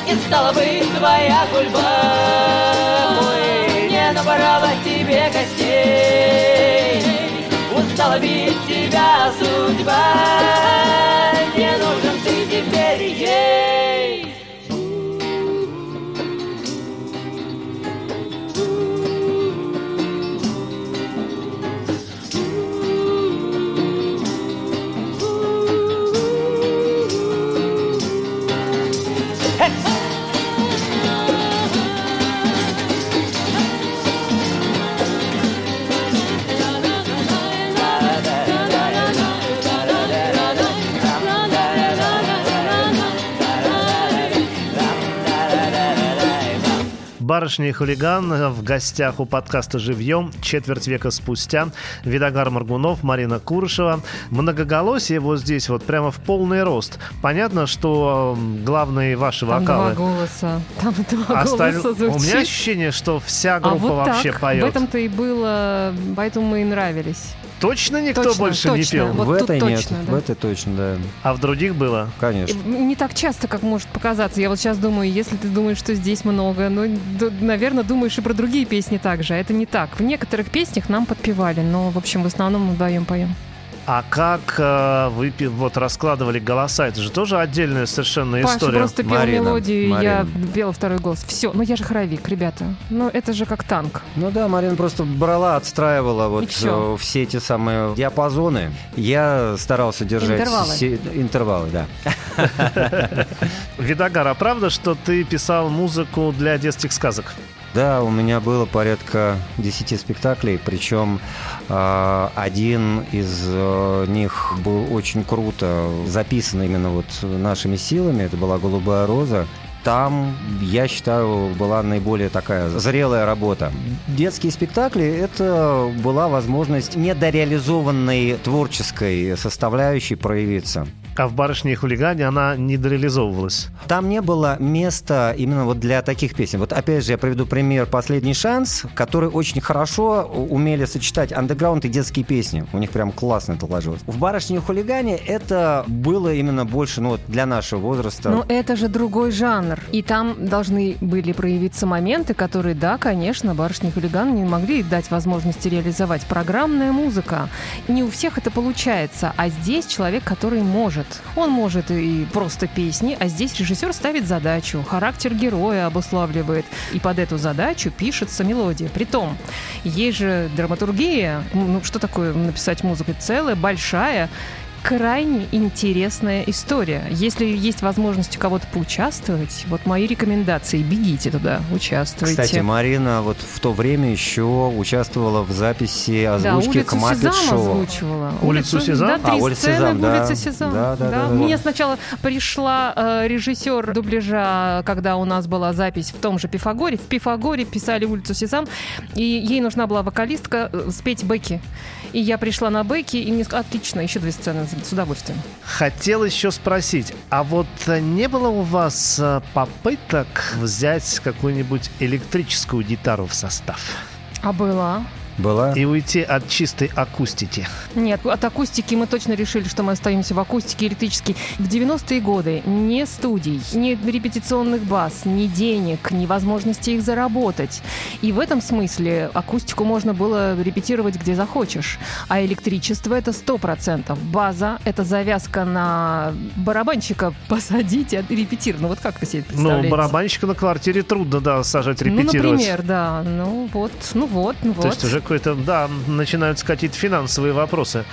И стала быть твоя гульба Ой, не набрала тебе гостей Устала бить тебя судьба Не нужен ты теперь ей Барышня и хулиган в гостях у подкаста «Живьем» четверть века спустя. Видогар Маргунов, Марина Курышева. Многоголосие вот здесь вот прямо в полный рост. Понятно, что главные ваши Там два вокалы. голоса. Там два Осталь- голоса У меня звучит. ощущение, что вся А группа вот вообще так. поет. В этом-то и было, поэтому мы и нравились. Точно никто Точно, больше не точно. пел? Вот в этой нет, точно, да. в этой точно, да, А в других было? конечно. Не так часто, как может показаться. Я вот сейчас думаю, если ты думаешь, что здесь много, ну, наверное, думаешь и про другие песни также. А это не так. В некоторых песнях нам подпевали, но, в общем, в основном мы вдвоем поем. А как э, вы вот раскладывали голоса? Это же тоже отдельная совершенно Паша история. просто пел Марина, мелодию, и я Марина. пела второй голос. Все, ну я же хоровик, ребята. Ну это же как танк. Ну да, Марина просто брала, отстраивала вот всё. э, все эти самые диапазоны. Я старался держать... Интервалы. се- Интервалы, да. [laughs] Видогар, а правда, что ты писал музыку для детских сказок? Да, у меня было порядка 10 спектаклей, причем э, один из э, них был очень круто записан именно вот нашими силами. Это была «Голубая роза». Там, я считаю, была наиболее такая зрелая работа. Детские спектакли – это была возможность недореализованной творческой составляющей проявиться. А в «Барышне и хулигане» она не дореализовывалась. Там не было места именно вот для таких песен. Вот опять же я приведу пример «Последний шанс», который очень хорошо умели сочетать андеграунд и детские песни. У них прям классно это ложилось. В «Барышне и хулигане» это было именно больше ну, вот для нашего возраста. Но это же другой жанр. И там должны были проявиться моменты, которые, да, конечно, барышни и хулиганы не могли дать возможности реализовать. Программная музыка. Не у всех это получается. А здесь человек, который может. Он может и просто песни, а здесь режиссер ставит задачу, характер героя обуславливает. И под эту задачу пишется мелодия. Притом, есть же драматургия. Ну, что такое написать музыку? Целая, большая крайне интересная история. Если есть возможность у кого-то поучаствовать, вот мои рекомендации. Бегите туда, участвуйте. Кстати, Марина вот в то время еще участвовала в записи да, озвучки улицу к Маппет Сезам Шоу. озвучивала. «Улицу Сезам»? Да, три А, «Улица сцены Сезам», в да. «Улице Сезам». Да, да, да, да, Мне да. сначала пришла э, режиссер дубляжа, когда у нас была запись в том же Пифагоре. В Пифагоре писали «Улицу Сезам», и ей нужна была вокалистка э, спеть бэки. И я пришла на бэки, и мне сказали, отлично, еще две сцены с удовольствием. Хотел еще спросить, а вот э, не было у вас э, попыток взять какую-нибудь электрическую гитару в состав? А была? Была. и уйти от чистой акустики? Нет, от акустики мы точно решили, что мы остаемся в акустике электрической. В 90-е годы ни студий, ни репетиционных баз, ни денег, ни возможности их заработать. И в этом смысле акустику можно было репетировать где захочешь. А электричество — это 100%. База — это завязка на барабанщика [laughs] посадить и репетировать. Ну вот как вы себе это Ну, барабанщика на квартире трудно, да, сажать Ну, репетировать. например, да. Ну вот, ну вот, ну вот. То есть уже какой-то, да, начинаются какие-то финансовые вопросы.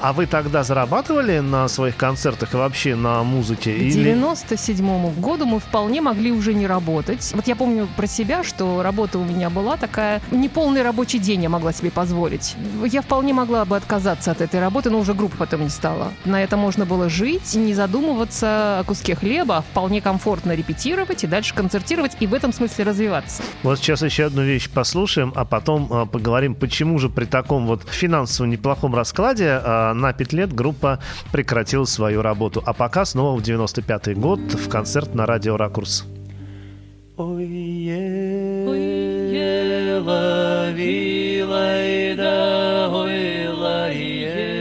А вы тогда зарабатывали на своих концертах и вообще на музыке? К 97 году мы вполне могли уже не работать. Вот я помню про себя, что работа у меня была такая... Неполный рабочий день я могла себе позволить. Я вполне могла бы отказаться от этой работы, но уже группы потом не стало. На это можно было жить, не задумываться о куске хлеба, а вполне комфортно репетировать и дальше концертировать, и в этом смысле развиваться. Вот сейчас еще одну вещь послушаем, а потом а, поговорим, почему же при таком вот финансово неплохом раскладе а, на 5 лет группа прекратила свою работу. А пока снова в 95 год в концерт на радио «Ракурс». Ой-е, лови, лайда, ой, лайе.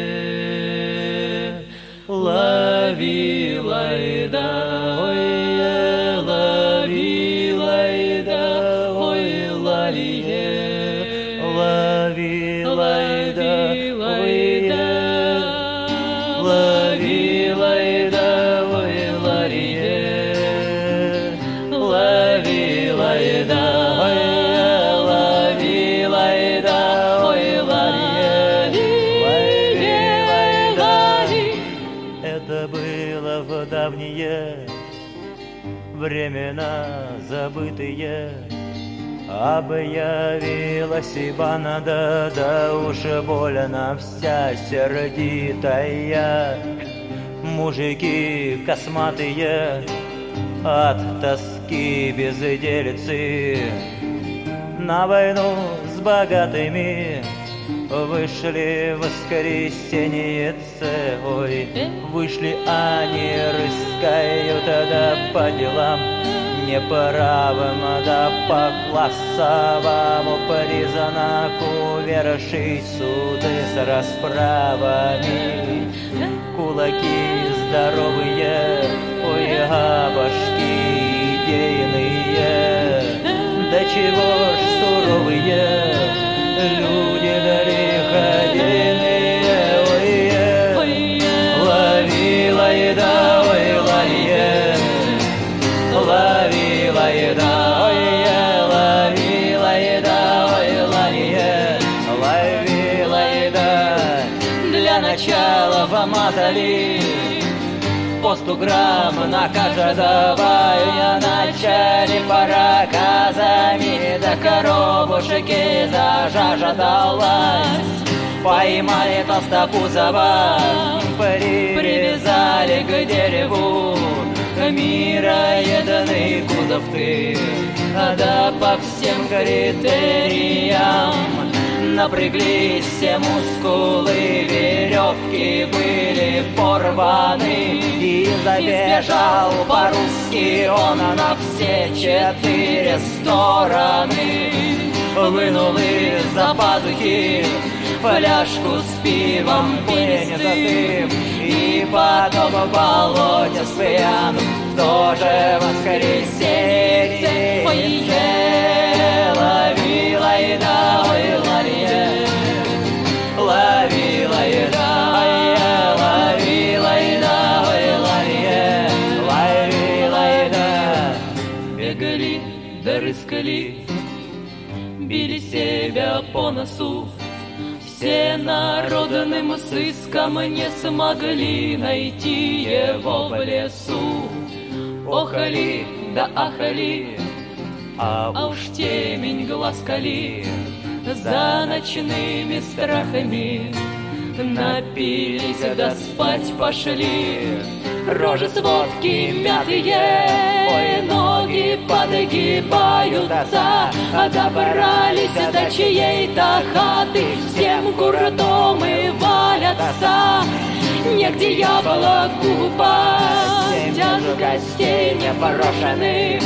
Лови, лайда, времена забытые. Объявилась Ибанада, да уж больно вся сердитая. Мужики косматые от тоски безделицы на войну с богатыми Вышли в воскресенье, ой, вышли они, рыскают да по делам. Неправым, да по классовому признаку вершить суды с расправами. Кулаки здоровые, ой, а башки идейные, да чего ж суровые люди по сто грамм на каждого начали проказами до коробушки зажаждалась. Поймали толстопузова, привязали к дереву, мироедный кузов ты, да по всем критериям напряглись все мускулы, веревки были порваны. И забежал по-русски он на все четыре стороны. Вынул из-за пазухи фляжку с пивом перенятым И потом болоте спрям в то же воскресенье Лови, лайда, ой, ларье, рыскали, били себя по носу, все народным сыском не смогли найти его в лесу. Охали, да ахали, а уж темень глаз кали За ночными страхами. Напились, да спать пошли. Рожи с водки мятые Ой, ноги подгибаются. А добрались до чьей-то хаты. Всем гуртом и валятся. Негде яблоку упасть. От гостей непрошенных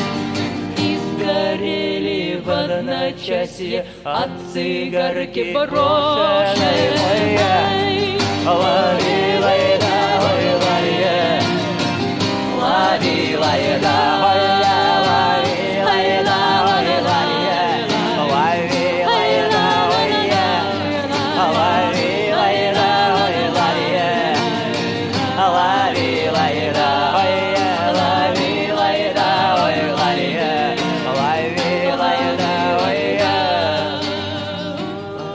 из сгорели в одночасье. От цигарки брошенной. Лови, лайда,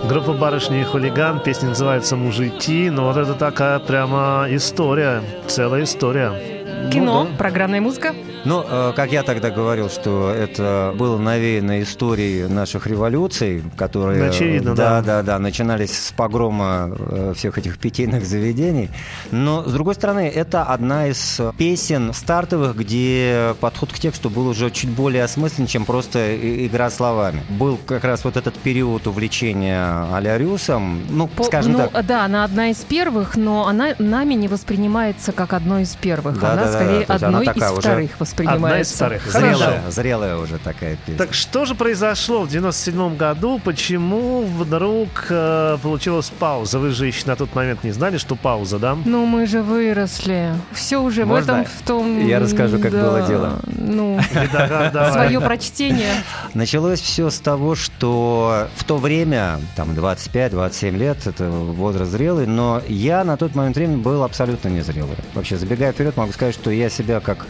Группа «Барышни и хулиган», песня называется «Мужики», но вот это такая прямо история, целая история. Кино, Ну да. программная музыка. Ну, э, как я тогда говорил, что это было навеяно историей наших революций, которые... Очевидно, да. да. Да, да, начинались с погрома э, всех этих питейных заведений. Но, с другой стороны, это одна из песен стартовых, где подход к тексту был уже чуть более осмыслен, чем просто игра словами. Был как раз вот этот период увлечения Алярюсом, ну, По- скажем ну, так, Да, она одна из первых, но она нами не воспринимается как одно из первых. Да, она да, да, скорее есть она одной такая из уже вторых воспринимается. Одна из вторых. зрелая, зрелая уже такая песня. Так что же произошло в 97 году? Почему вдруг э, получилась пауза? Вы же еще на тот момент не знали, что пауза, да? Ну, мы же выросли. Все уже Можно в этом, в том... я расскажу, как да, было дело? Ну, [laughs] свое прочтение. Началось все с того, что в то время, там 25-27 лет, это возраст зрелый, но я на тот момент времени был абсолютно незрелый. Вообще, забегая вперед, могу сказать, что я себя как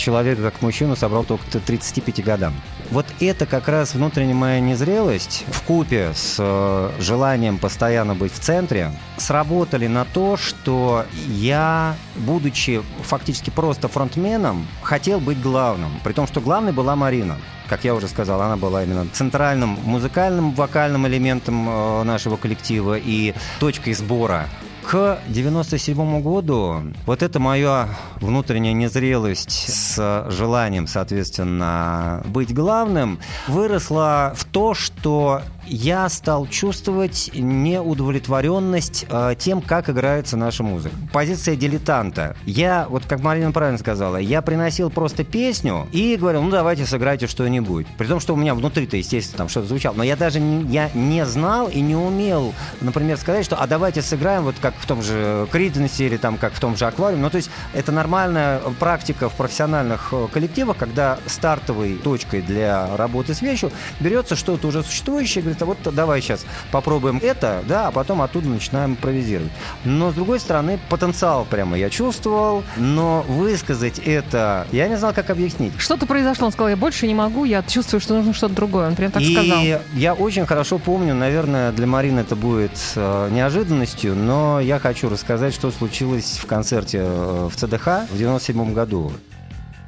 человека, как мужчину собрал только к 35 годам. Вот это как раз внутренняя моя незрелость в купе с э, желанием постоянно быть в центре сработали на то, что я, будучи фактически просто фронтменом, хотел быть главным. При том, что главной была Марина. Как я уже сказал, она была именно центральным музыкальным, вокальным элементом э, нашего коллектива и точкой сбора. К 97 году вот эта моя внутренняя незрелость с желанием, соответственно, быть главным, выросла в то, что я стал чувствовать неудовлетворенность э, тем, как играется наша музыка. Позиция дилетанта. Я, вот как Марина правильно сказала, я приносил просто песню и говорил, ну давайте сыграйте что-нибудь. При том, что у меня внутри-то, естественно, там что-то звучало. Но я даже не, я не знал и не умел, например, сказать, что а давайте сыграем вот как в том же Криденсе или там как в том же Аквариуме. Ну то есть это нормальная практика в профессиональных э, коллективах, когда стартовой точкой для работы с вещью берется что-то уже существующее, говорит, а вот давай сейчас попробуем это, да, а потом оттуда начинаем импровизировать. Но, с другой стороны, потенциал прямо я чувствовал, но высказать это, я не знал, как объяснить. Что-то произошло, он сказал, я больше не могу, я чувствую, что нужно что-то другое. Он прям так и сказал. я очень хорошо помню, наверное, для Марины это будет э, неожиданностью, но я хочу рассказать, что случилось в концерте э, в ЦДХ в 97 году.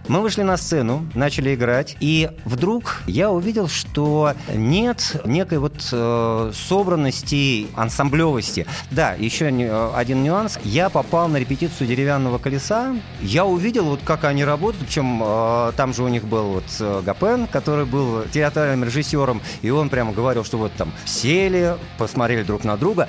Мы вышли на сцену, начали играть, и вдруг я увидел, что нет некой вот э, собранности, ансамблевости. Да, еще э, один нюанс. Я попал на репетицию деревянного колеса. Я увидел, вот как они работают, причем э, там же у них был вот э, Гапен, который был театральным режиссером, и он прямо говорил, что вот там сели, посмотрели друг на друга.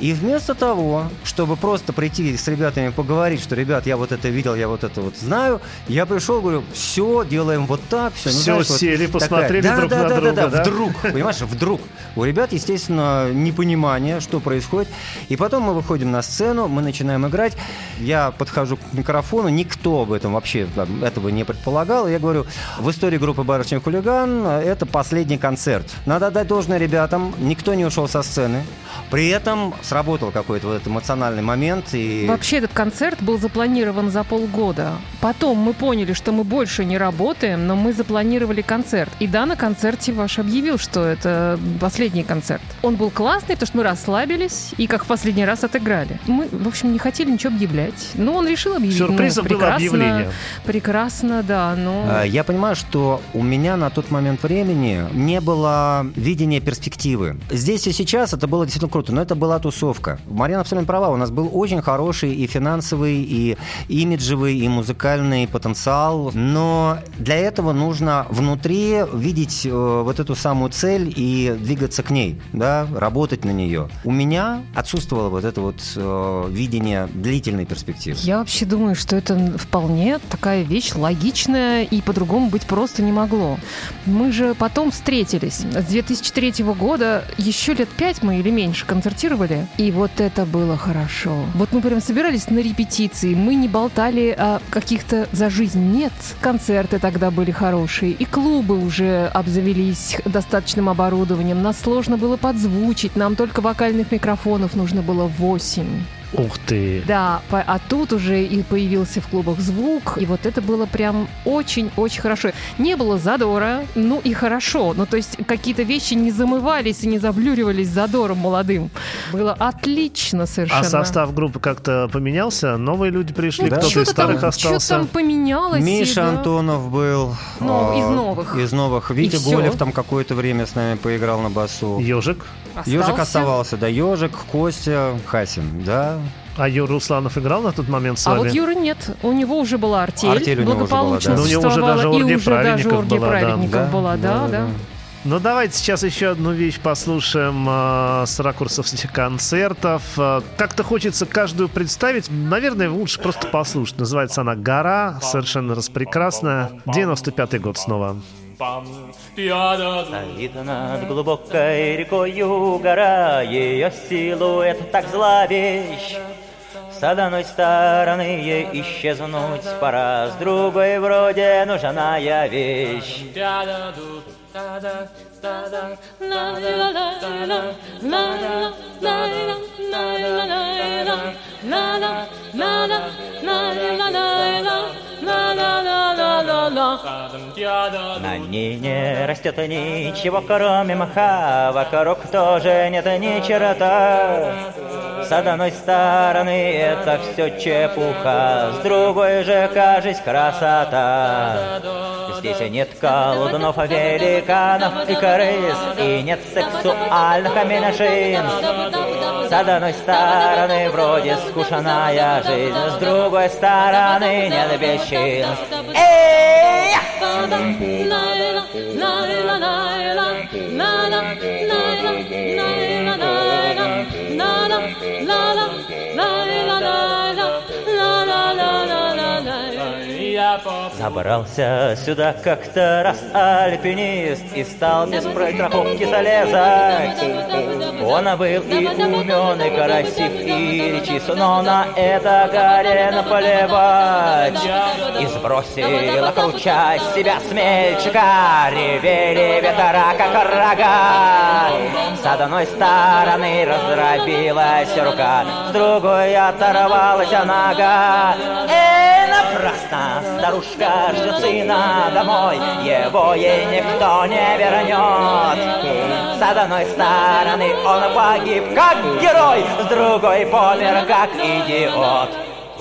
И вместо того, чтобы просто прийти с ребятами поговорить, что, ребят, я вот это видел, я вот это вот знаю, я пришел, говорю, все, делаем вот так, все. Всё, сели, посмотрели друг на друга, да? Вдруг, понимаешь, вдруг. У ребят, естественно, непонимание, что происходит. И потом мы выходим на сцену, мы начинаем играть. Я подхожу к микрофону, никто об этом вообще там, этого не предполагал. Я говорю, в истории группы «Барышня хулиган» это последний концерт. Надо отдать должное ребятам, никто не ушел со сцены. При этом сработал какой-то вот этот эмоциональный момент. И... Вообще этот концерт был запланирован за полгода. Потом мы поняли, что мы больше не работаем, но мы запланировали концерт. И да, на концерте ваш объявил, что это последний концерт. Он был классный, потому что мы расслабились и как в последний раз отыграли. Мы, в общем, не хотели ничего объявлять. Но он решил объявить. Сюрпризом Ну, было прекрасно, объявление. Прекрасно, да, но... А, Я понимаю, что у меня на тот момент времени не было видения перспективы. Здесь и сейчас это было действительно круто, но это была тусовка тусовка. Марьяна абсолютно права, у нас был очень хороший и финансовый, и имиджевый, и музыкальный потенциал, но для этого нужно внутри видеть э, вот эту самую цель и двигаться к ней, да, работать на нее. У меня отсутствовало вот это вот э, видение длительной перспективы. Я вообще думаю, что это вполне такая вещь логичная и по-другому быть просто не могло. Мы же потом встретились. С 2003 года еще лет пять мы или меньше концертировали, и вот это было хорошо. Вот мы прям собирались на репетиции, мы не болтали о каких-то за жизнь. Нет, концерты тогда были хорошие, и клубы уже обзавелись достаточным оборудованием. Нас сложно было подзвучить, нам только вокальных микрофонов нужно было 8. Ух ты. Да, по- а тут уже и появился в клубах звук, и вот это было прям очень-очень хорошо. Не было задора, ну и хорошо, ну то есть какие-то вещи не замывались и не заблюривались задором молодым. Было отлично совершенно. А состав группы как-то поменялся? Новые люди пришли, Да. кто-то из Что-то там, старых что-то остался? там поменялось. и Миша да. Антонов был. Ну, а, из новых. Из новых. Витя. Голев там какое-то время с нами поиграл на басу. Ежик. Ежик Остался. оставался, да. Ежик, Костя, Хасин, да. А Юра Русланов играл на тот момент с А вами? вот Юры нет, у него уже была артель, Артель у него уже была, благополучно да. Ну, у него уже даже и уже даже праведников оргия была, да. праведников была, да, да. Ну, давайте сейчас еще одну вещь послушаем э, с ракурсов этих концертов. Э, как-то хочется каждую представить. Наверное, лучше просто послушать. Называется она «Гора», совершенно распрекрасная. 95-й год снова. Стоит над глубокой рекою гора, Ее силуэт так зловещ. С одной стороны ей исчезнуть пора, С другой вроде нужная вещь. На ней не растет ничего, кроме мха, Вокруг тоже нет ни черта. С одной стороны это все чепуха, С другой же, кажись, красота. Здесь нет колдунов, великанов и крыс, И нет сексуальных меньшинств. С одной стороны вроде скучная жизнь, С другой стороны нет бесчинств. Эй! Забрался сюда как-то раз альпинист И стал без страховки залезать Он был и умен, и красив, и речист Но на это горе наплевать И сбросила круча себя смельчака Ревели ветра, как рога С одной стороны раздробилась рука С другой оторвалась нога Эй, напрасно старушка ждет сына домой. Его ей никто не вернет. С одной стороны он погиб как герой С другой помер как идиот.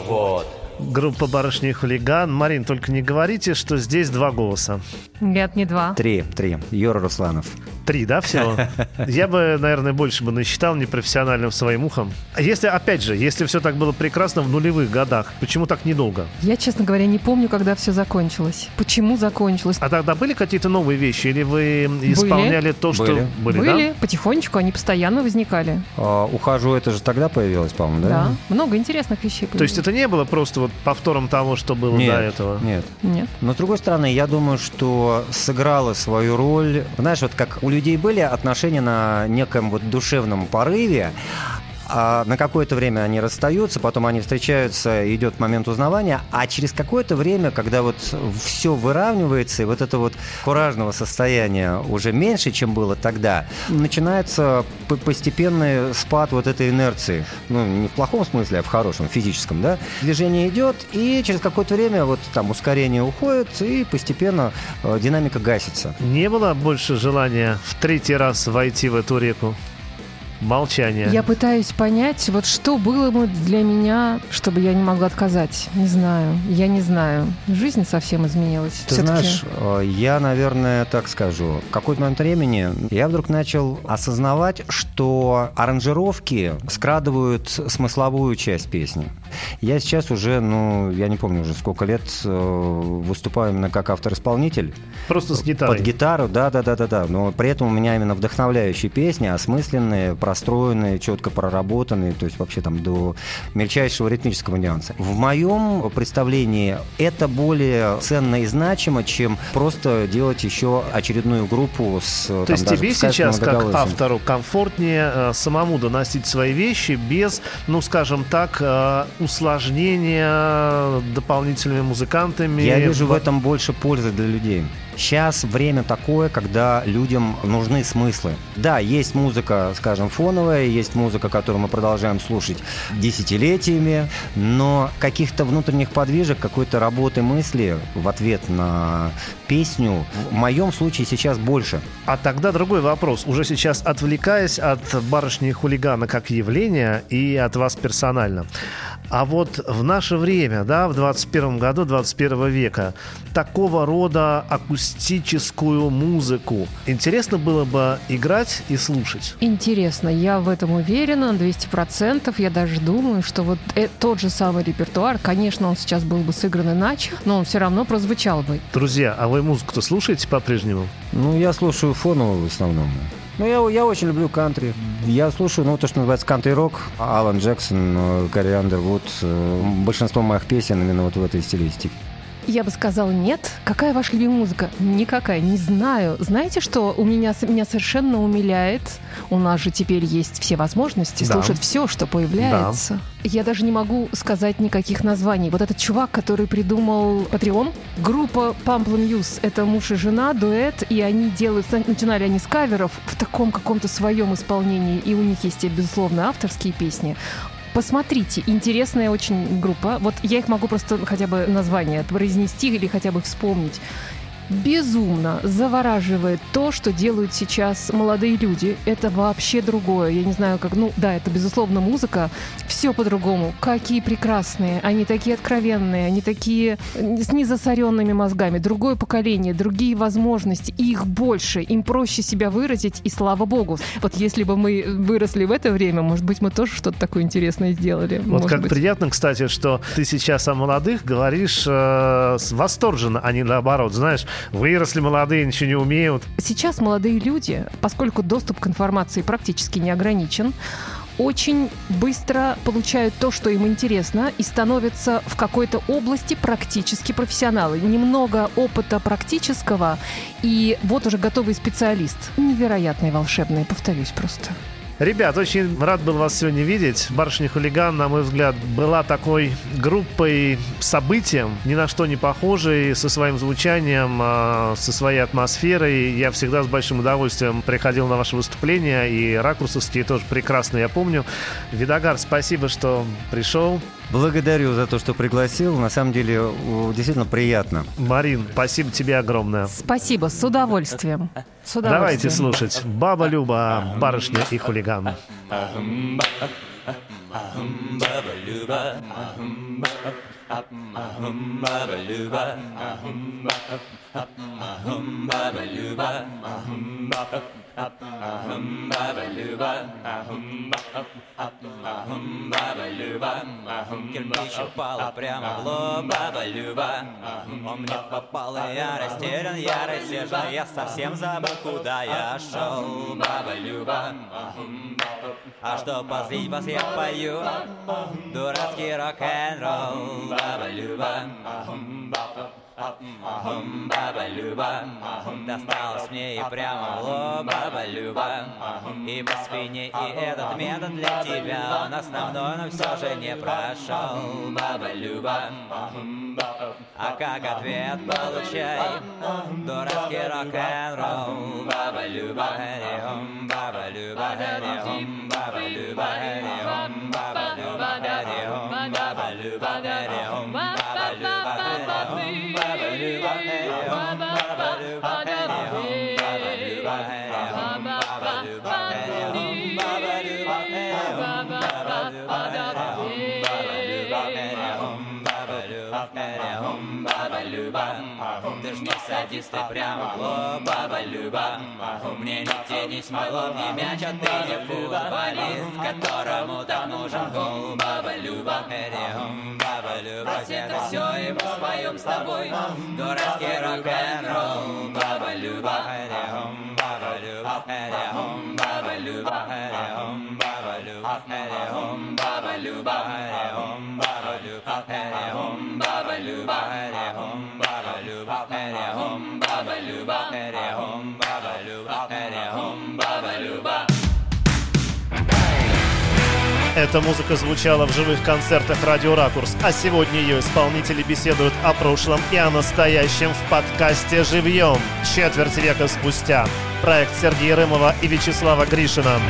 Вот Группа «Барышни и хулиган». Марин, только не говорите, что здесь два голоса. Нет, не два. Три, три. Юра Русланов. Три, да, всего? [laughs] Я бы, наверное, больше бы насчитал непрофессиональным своим ухом. А Если, опять же, если все так было прекрасно в нулевых годах, почему так недолго? Я, честно говоря, не помню, когда все закончилось. Почему закончилось? А тогда были какие-то новые вещи? Или вы исполняли то, что... Были. Были, Были, да? потихонечку, они постоянно возникали. А, ухожу, это же тогда появилось, по-моему, да? Да, много интересных вещей. То есть это не было просто вот повтором того, что было Нет, до этого? нет. Нет. Но с другой стороны, я думаю, что сыграла свою роль. Знаешь, вот как у людей были отношения на неком вот душевном порыве, а на какое-то время они расстаются, потом они встречаются, идет момент узнавания, а через какое-то время, когда вот все выравнивается, и вот это вот куражного состояния уже меньше, чем было тогда, начинается постепенный спад вот этой инерции. Ну, не в плохом смысле, а в хорошем, физическом, да? Движение идет, и через какое-то время вот там ускорение уходит, и постепенно э, динамика гасится. Не было больше желания в третий раз войти в эту реку? Молчание. Я пытаюсь понять, вот что было бы для меня, чтобы я не могла отказать. Не знаю, я не знаю. Жизнь совсем изменилась. Ты знаешь, э, я, наверное, так скажу. В какой-то момент времени я вдруг начал осознавать, что аранжировки скрадывают смысловую часть песни. Я сейчас уже, ну, я не помню уже сколько лет э, выступаю именно как автор-исполнитель. Просто с гитарой. Под гитару, да, да, да, да, да. Но при этом у меня именно вдохновляющие песни, осмысленные, простроенные, четко проработанные, то есть вообще там до мельчайшего ритмического нюанса. В моем представлении это более ценно и значимо, чем просто делать еще очередную группу с То есть тебе сейчас, как автору, комфортнее э, самому доносить свои вещи без, ну, скажем так, э, усложнения дополнительными музыкантами. Я вижу в этом больше пользы для людей. Сейчас время такое, когда людям нужны смыслы. Да, есть музыка, скажем, фоновая, есть музыка, которую мы продолжаем слушать десятилетиями, но каких-то внутренних подвижек, какой-то работы мысли в ответ на песню в моем случае сейчас больше. А тогда другой вопрос. Уже сейчас отвлекаясь от барышни хулигана как явления и от вас персонально. А вот в наше время, да, в 21 году 21 века, такого рода акустическую музыку интересно было бы играть и слушать? Интересно, я в этом уверена на 200%. Я даже думаю, что вот э- тот же самый репертуар, конечно, он сейчас был бы сыгран иначе, но он все равно прозвучал бы. Друзья, а вы музыку-то слушаете по-прежнему? Ну, я слушаю фоновую в основном. Ну, я, я очень люблю кантри. Я слушаю, ну, то, что называется кантри-рок. Алан Джексон, э, Гарри Андервуд. э, Большинство моих песен именно вот в этой стилистике. Я бы сказала нет. Какая ваша любимая музыка? Никакая, не знаю. Знаете, что у меня, меня совершенно умиляет? У нас же теперь есть все возможности Да. слушать все, что появляется. Я даже не могу сказать никаких названий. Вот этот чувак, который придумал Patreon, группа Pamplemuse, это муж и жена, дуэт, и они делают, начинали они с каверов в таком каком-то своем исполнении, и у них есть, безусловно, авторские песни. Посмотрите, интересная очень группа. Вот я их могу просто хотя бы название произнести или хотя бы вспомнить. Безумно завораживает то, что делают сейчас молодые люди. Это вообще другое. Я не знаю, как... Ну, да, это, безусловно, музыка. Все по-другому. Какие прекрасные. Они такие откровенные. Они такие с незасоренными мозгами. Другое поколение, другие возможности. Их больше. Им проще себя выразить. И слава богу. Вот если бы мы выросли в это время, может быть, мы тоже что-то такое интересное сделали. Вот Может как быть. приятно, кстати, что ты сейчас о молодых говоришь э, восторженно, а не наоборот. Знаешь, выросли молодые, ничего не умеют. Сейчас молодые люди, поскольку доступ к информации практически не ограничен, очень быстро получают то, что им интересно, и становятся в какой-то области практически профессионалы. Немного опыта практического, и вот уже готовый специалист. Невероятный, волшебный, повторюсь просто. Ребят, очень рад был вас сегодня видеть. Барышня Хулиган, на мой взгляд, была такой группой, событием, ни на что не похожей, со своим звучанием, а, со своей атмосферой. Я всегда с большим удовольствием приходил на ваши выступления, и ракурсовские тоже прекрасно, я помню. Видогар, спасибо, что пришел. Благодарю за то, что пригласил. На самом деле, действительно приятно. Марин, спасибо тебе огромное. Спасибо, с удовольствием. С удовольствием. Давайте слушать «Баба Люба, барышня и хулиган». Ahum baba luba, ahum baba, ahum baba luba, ahum baba, ahum baba luba, ahum baba. Кирпич упал прямо в лоб, баба Люба Он мне попал, и я растерян, я рассержен Я совсем забыл, куда я шел, баба Люба А что позлить вас я пою Дурацкий рок-н-ролл, баба Люба Баба Люба Досталось мне и прямо в лоб. Баба Люба И по спине, и этот метод для тебя Он основной, но все же не прошел Баба Люба А как ответ получай? Дурацкий рок-н-ролл. Баба Люба Баба Люба Баба Люба Баба Люба ж не садись, ты прямо о, баба Люба. Мне ни тени с могло, ни мяч, а ты не футболист, которому так нужен гол, баба Люба. Баба Люба, это все, и мы споем с тобой дурацкий рок-н-ролл, баба Люба. Баба Люба, баба Люба, баба Люба, баба Люба, баба Люба, баба Эта музыка звучала в живых концертах «Радио Ракурс», а сегодня ее исполнители беседуют о прошлом и о настоящем в подкасте «Живьем» четверть века спустя. Проект Сергея Рымова и Вячеслава Гришина.